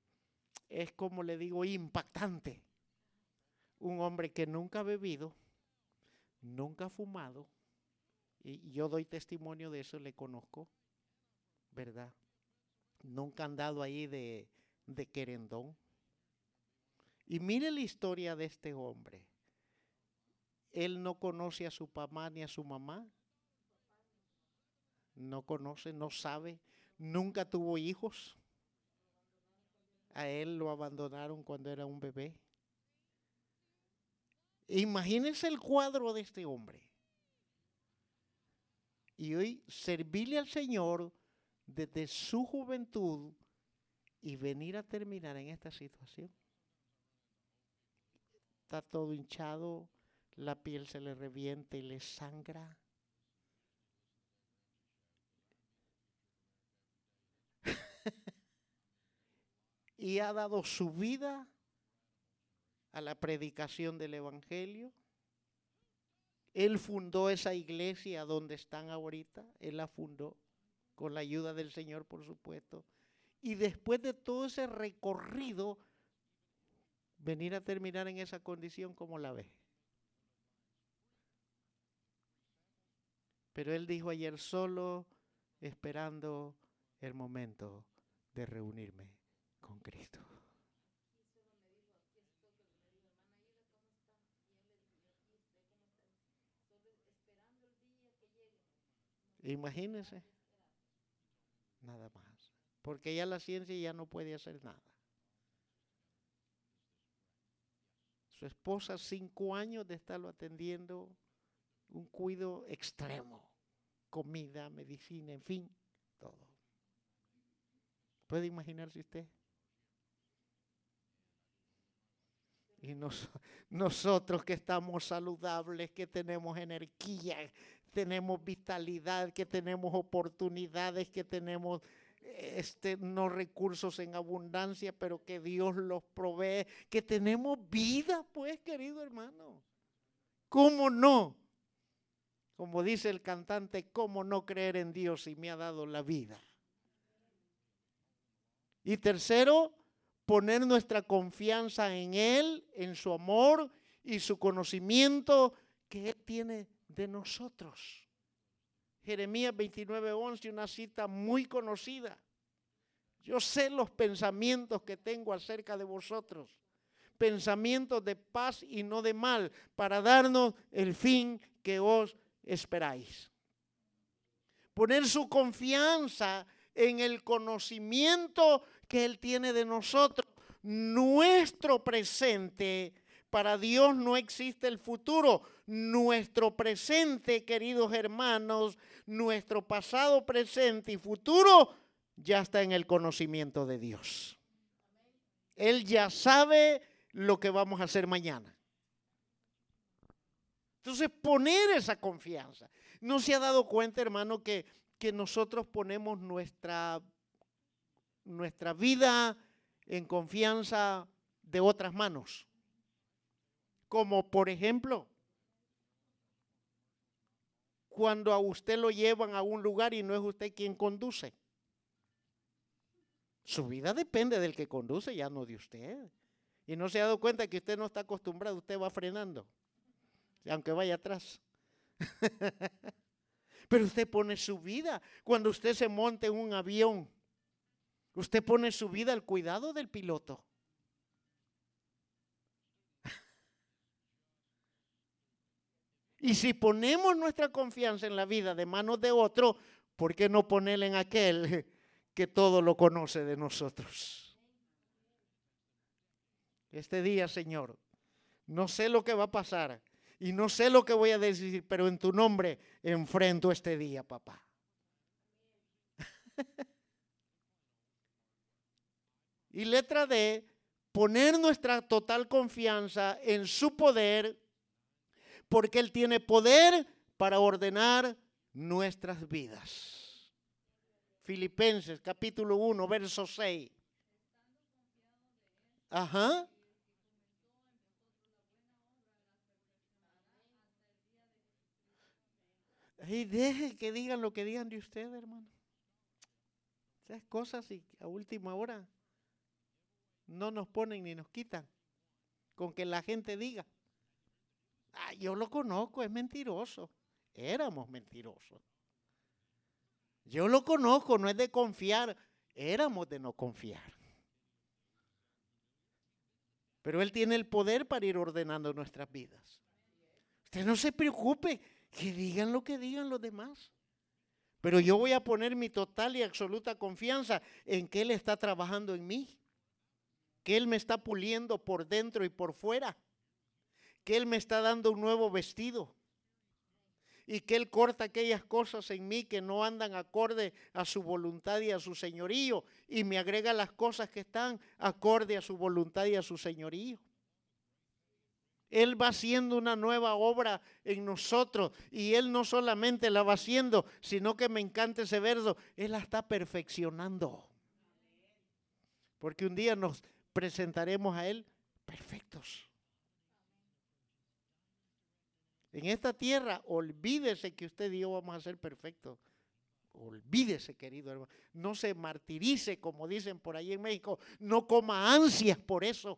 Speaker 1: es como le digo, impactante. Un hombre que nunca ha bebido, nunca ha fumado, y yo doy testimonio de eso, le conozco, ¿verdad? Nunca han andado ahí de, de querendón. Y mire la historia de este hombre. Él no conoce a su papá ni a su mamá. No conoce, no sabe. Nunca tuvo hijos. A él lo abandonaron cuando era un bebé. Imagínense el cuadro de este hombre. Y hoy servirle al Señor desde su juventud y venir a terminar en esta situación está todo hinchado, la piel se le revienta y le sangra. y ha dado su vida a la predicación del Evangelio. Él fundó esa iglesia donde están ahorita, él la fundó con la ayuda del Señor, por supuesto. Y después de todo ese recorrido, venir a terminar en esa condición como la ve. Pero él dijo ayer solo esperando el momento de reunirme con Cristo. Imagínense. Nada más. Porque ya la ciencia ya no puede hacer nada. Su esposa, cinco años de estarlo atendiendo, un cuido extremo. Comida, medicina, en fin, todo. ¿Puede imaginarse usted? Y nosotros que estamos saludables, que tenemos energía, tenemos vitalidad, que tenemos oportunidades, que tenemos este, no recursos en abundancia, pero que Dios los provee, que tenemos vida, pues, querido hermano. ¿Cómo no? Como dice el cantante, ¿cómo no creer en Dios si me ha dado la vida? Y tercero, poner nuestra confianza en Él, en su amor y su conocimiento que Él tiene de nosotros. Jeremías 29:11, una cita muy conocida. Yo sé los pensamientos que tengo acerca de vosotros, pensamientos de paz y no de mal, para darnos el fin que os esperáis. Poner su confianza en el conocimiento que Él tiene de nosotros. Nuestro presente, para Dios no existe el futuro. Nuestro presente, queridos hermanos, nuestro pasado, presente y futuro ya está en el conocimiento de Dios. Él ya sabe lo que vamos a hacer mañana. Entonces, poner esa confianza. ¿No se ha dado cuenta, hermano, que, que nosotros ponemos nuestra, nuestra vida en confianza de otras manos? Como por ejemplo, cuando a usted lo llevan a un lugar y no es usted quien conduce. Su vida depende del que conduce, ya no de usted. Y no se ha dado cuenta que usted no está acostumbrado, usted va frenando, aunque vaya atrás. Pero usted pone su vida. Cuando usted se monte en un avión, usted pone su vida al cuidado del piloto. Y si ponemos nuestra confianza en la vida de manos de otro, ¿por qué no ponerle en aquel que todo lo conoce de nosotros? Este día, Señor, no sé lo que va a pasar y no sé lo que voy a decir, pero en tu nombre enfrento este día, papá. y letra D, poner nuestra total confianza en su poder porque Él tiene poder para ordenar nuestras vidas. Filipenses capítulo 1, verso 6. Ajá. Y deje que digan lo que digan de usted, hermano. Esas cosas y a última hora no nos ponen ni nos quitan. Con que la gente diga. Ah, yo lo conozco, es mentiroso. Éramos mentirosos. Yo lo conozco, no es de confiar, éramos de no confiar. Pero Él tiene el poder para ir ordenando nuestras vidas. Usted no se preocupe, que digan lo que digan los demás. Pero yo voy a poner mi total y absoluta confianza en que Él está trabajando en mí, que Él me está puliendo por dentro y por fuera que Él me está dando un nuevo vestido y que Él corta aquellas cosas en mí que no andan acorde a su voluntad y a su señorío y me agrega las cosas que están acorde a su voluntad y a su señorío. Él va haciendo una nueva obra en nosotros y Él no solamente la va haciendo, sino que me encanta ese verso, Él la está perfeccionando. Porque un día nos presentaremos a Él perfectos. En esta tierra, olvídese que usted y yo vamos a ser perfectos. Olvídese, querido hermano. No se martirice, como dicen por ahí en México. No coma ansias por eso.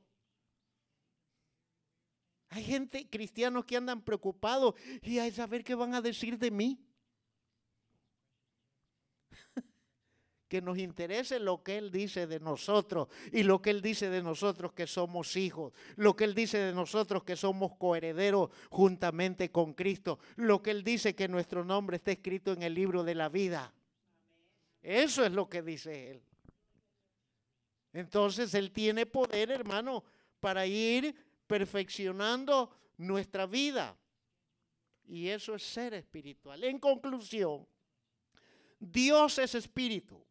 Speaker 1: Hay gente, cristianos que andan preocupados y hay saber qué van a decir de mí. Que nos interese lo que Él dice de nosotros y lo que Él dice de nosotros que somos hijos, lo que Él dice de nosotros que somos coherederos juntamente con Cristo, lo que Él dice que nuestro nombre está escrito en el libro de la vida. Eso es lo que dice Él. Entonces Él tiene poder, hermano, para ir perfeccionando nuestra vida. Y eso es ser espiritual. En conclusión, Dios es espíritu.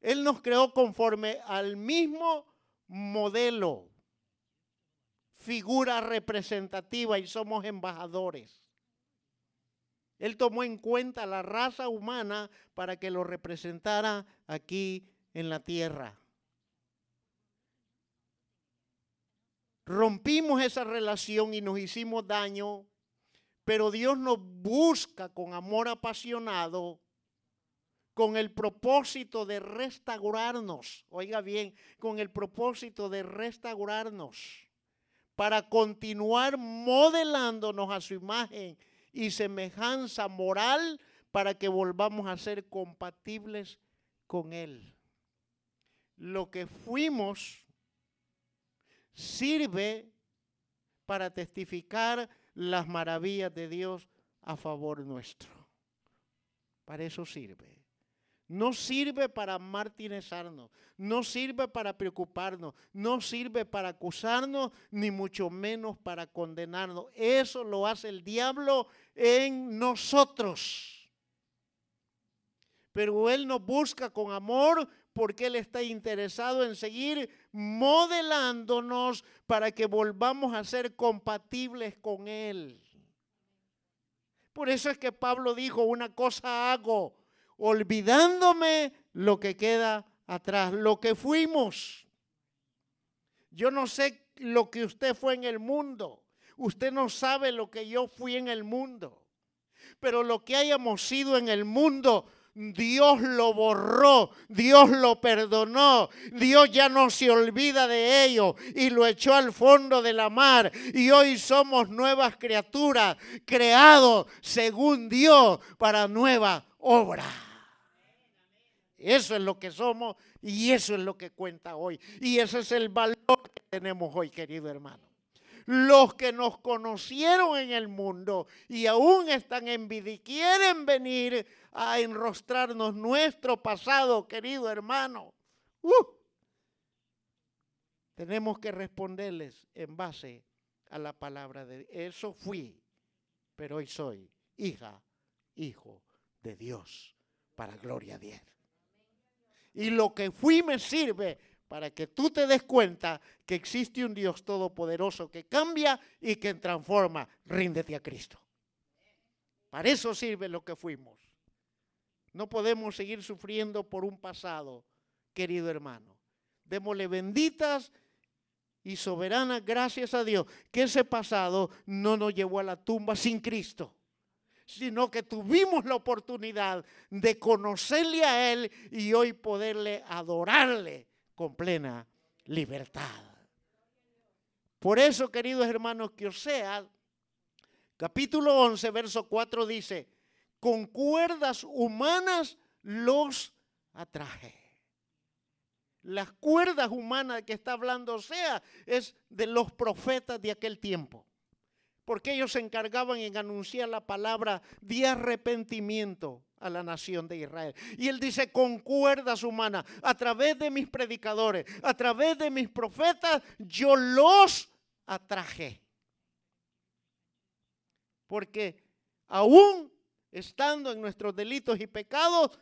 Speaker 1: Él nos creó conforme al mismo modelo, figura representativa y somos embajadores. Él tomó en cuenta la raza humana para que lo representara aquí en la tierra. Rompimos esa relación y nos hicimos daño, pero Dios nos busca con amor apasionado con el propósito de restaurarnos, oiga bien, con el propósito de restaurarnos, para continuar modelándonos a su imagen y semejanza moral, para que volvamos a ser compatibles con Él. Lo que fuimos sirve para testificar las maravillas de Dios a favor nuestro. Para eso sirve. No sirve para martirizarnos, no sirve para preocuparnos, no sirve para acusarnos, ni mucho menos para condenarnos. Eso lo hace el diablo en nosotros. Pero Él nos busca con amor porque Él está interesado en seguir modelándonos para que volvamos a ser compatibles con Él. Por eso es que Pablo dijo, una cosa hago olvidándome lo que queda atrás, lo que fuimos. Yo no sé lo que usted fue en el mundo. Usted no sabe lo que yo fui en el mundo. Pero lo que hayamos sido en el mundo, Dios lo borró, Dios lo perdonó, Dios ya no se olvida de ello y lo echó al fondo de la mar. Y hoy somos nuevas criaturas, creados según Dios para nueva obra. Eso es lo que somos y eso es lo que cuenta hoy. Y ese es el valor que tenemos hoy, querido hermano. Los que nos conocieron en el mundo y aún están en vida y quieren venir a enrostrarnos nuestro pasado, querido hermano. Uh, tenemos que responderles en base a la palabra de Dios. Eso fui, pero hoy soy hija, hijo de Dios, para gloria a Dios. Y lo que fui me sirve para que tú te des cuenta que existe un Dios todopoderoso que cambia y que transforma. Ríndete a Cristo. Para eso sirve lo que fuimos. No podemos seguir sufriendo por un pasado, querido hermano. Démosle benditas y soberanas gracias a Dios que ese pasado no nos llevó a la tumba sin Cristo sino que tuvimos la oportunidad de conocerle a Él y hoy poderle adorarle con plena libertad. Por eso, queridos hermanos, que sea capítulo 11, verso 4 dice, con cuerdas humanas los atraje. Las cuerdas humanas que está hablando sea es de los profetas de aquel tiempo porque ellos se encargaban en anunciar la palabra de arrepentimiento a la nación de Israel. Y él dice, con cuerdas humanas, a través de mis predicadores, a través de mis profetas, yo los atraje. Porque aún estando en nuestros delitos y pecados,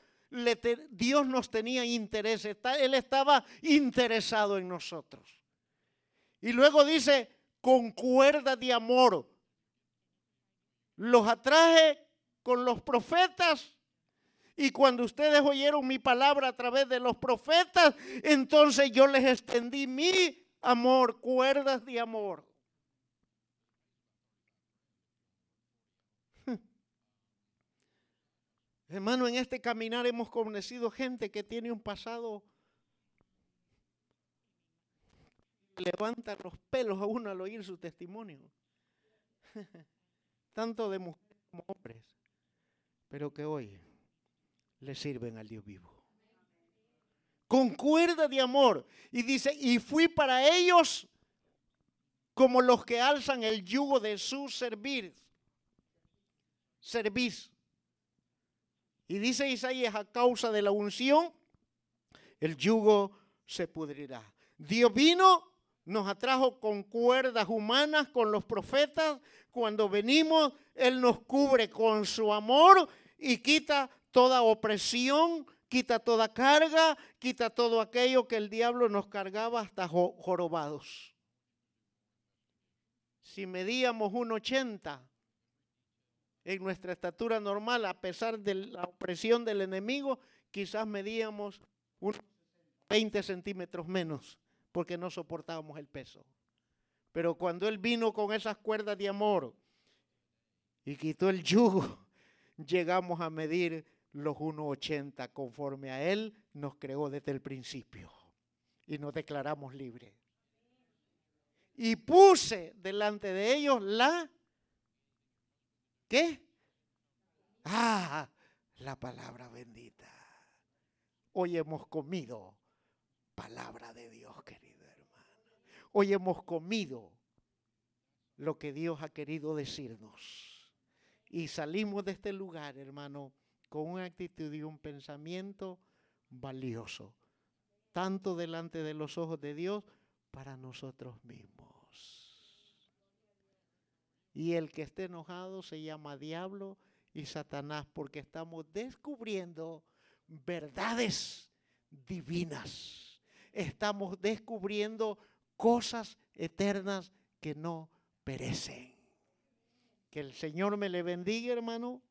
Speaker 1: Dios nos tenía interés, Él estaba interesado en nosotros. Y luego dice, con cuerdas de amor, los atraje con los profetas Y cuando ustedes oyeron mi palabra a través de los profetas, entonces yo les extendí mi amor, cuerdas de amor. Hermano, en este caminar hemos conocido gente que tiene un pasado levanta los pelos a uno al oír su testimonio. Tanto de mujeres como hombres, pero que hoy le sirven al Dios vivo. Con cuerda de amor. Y dice, y fui para ellos como los que alzan el yugo de su servir. Servir. Y dice Isaías, a causa de la unción, el yugo se pudrirá. Dios vino, nos atrajo con cuerdas humanas, con los profetas. Cuando venimos, Él nos cubre con su amor y quita toda opresión, quita toda carga, quita todo aquello que el diablo nos cargaba hasta jorobados. Si medíamos un 80 en nuestra estatura normal, a pesar de la opresión del enemigo, quizás medíamos unos 20 centímetros menos, porque no soportábamos el peso. Pero cuando Él vino con esas cuerdas de amor y quitó el yugo, llegamos a medir los 1,80 conforme a Él nos creó desde el principio y nos declaramos libres. Y puse delante de ellos la ¿Qué? Ah, la palabra bendita. Hoy hemos comido palabra de Dios, querido. Hoy hemos comido lo que Dios ha querido decirnos. Y salimos de este lugar, hermano, con una actitud y un pensamiento valioso, tanto delante de los ojos de Dios para nosotros mismos. Y el que esté enojado se llama diablo y Satanás porque estamos descubriendo verdades divinas. Estamos descubriendo cosas eternas que no perecen. Que el Señor me le bendiga, hermano.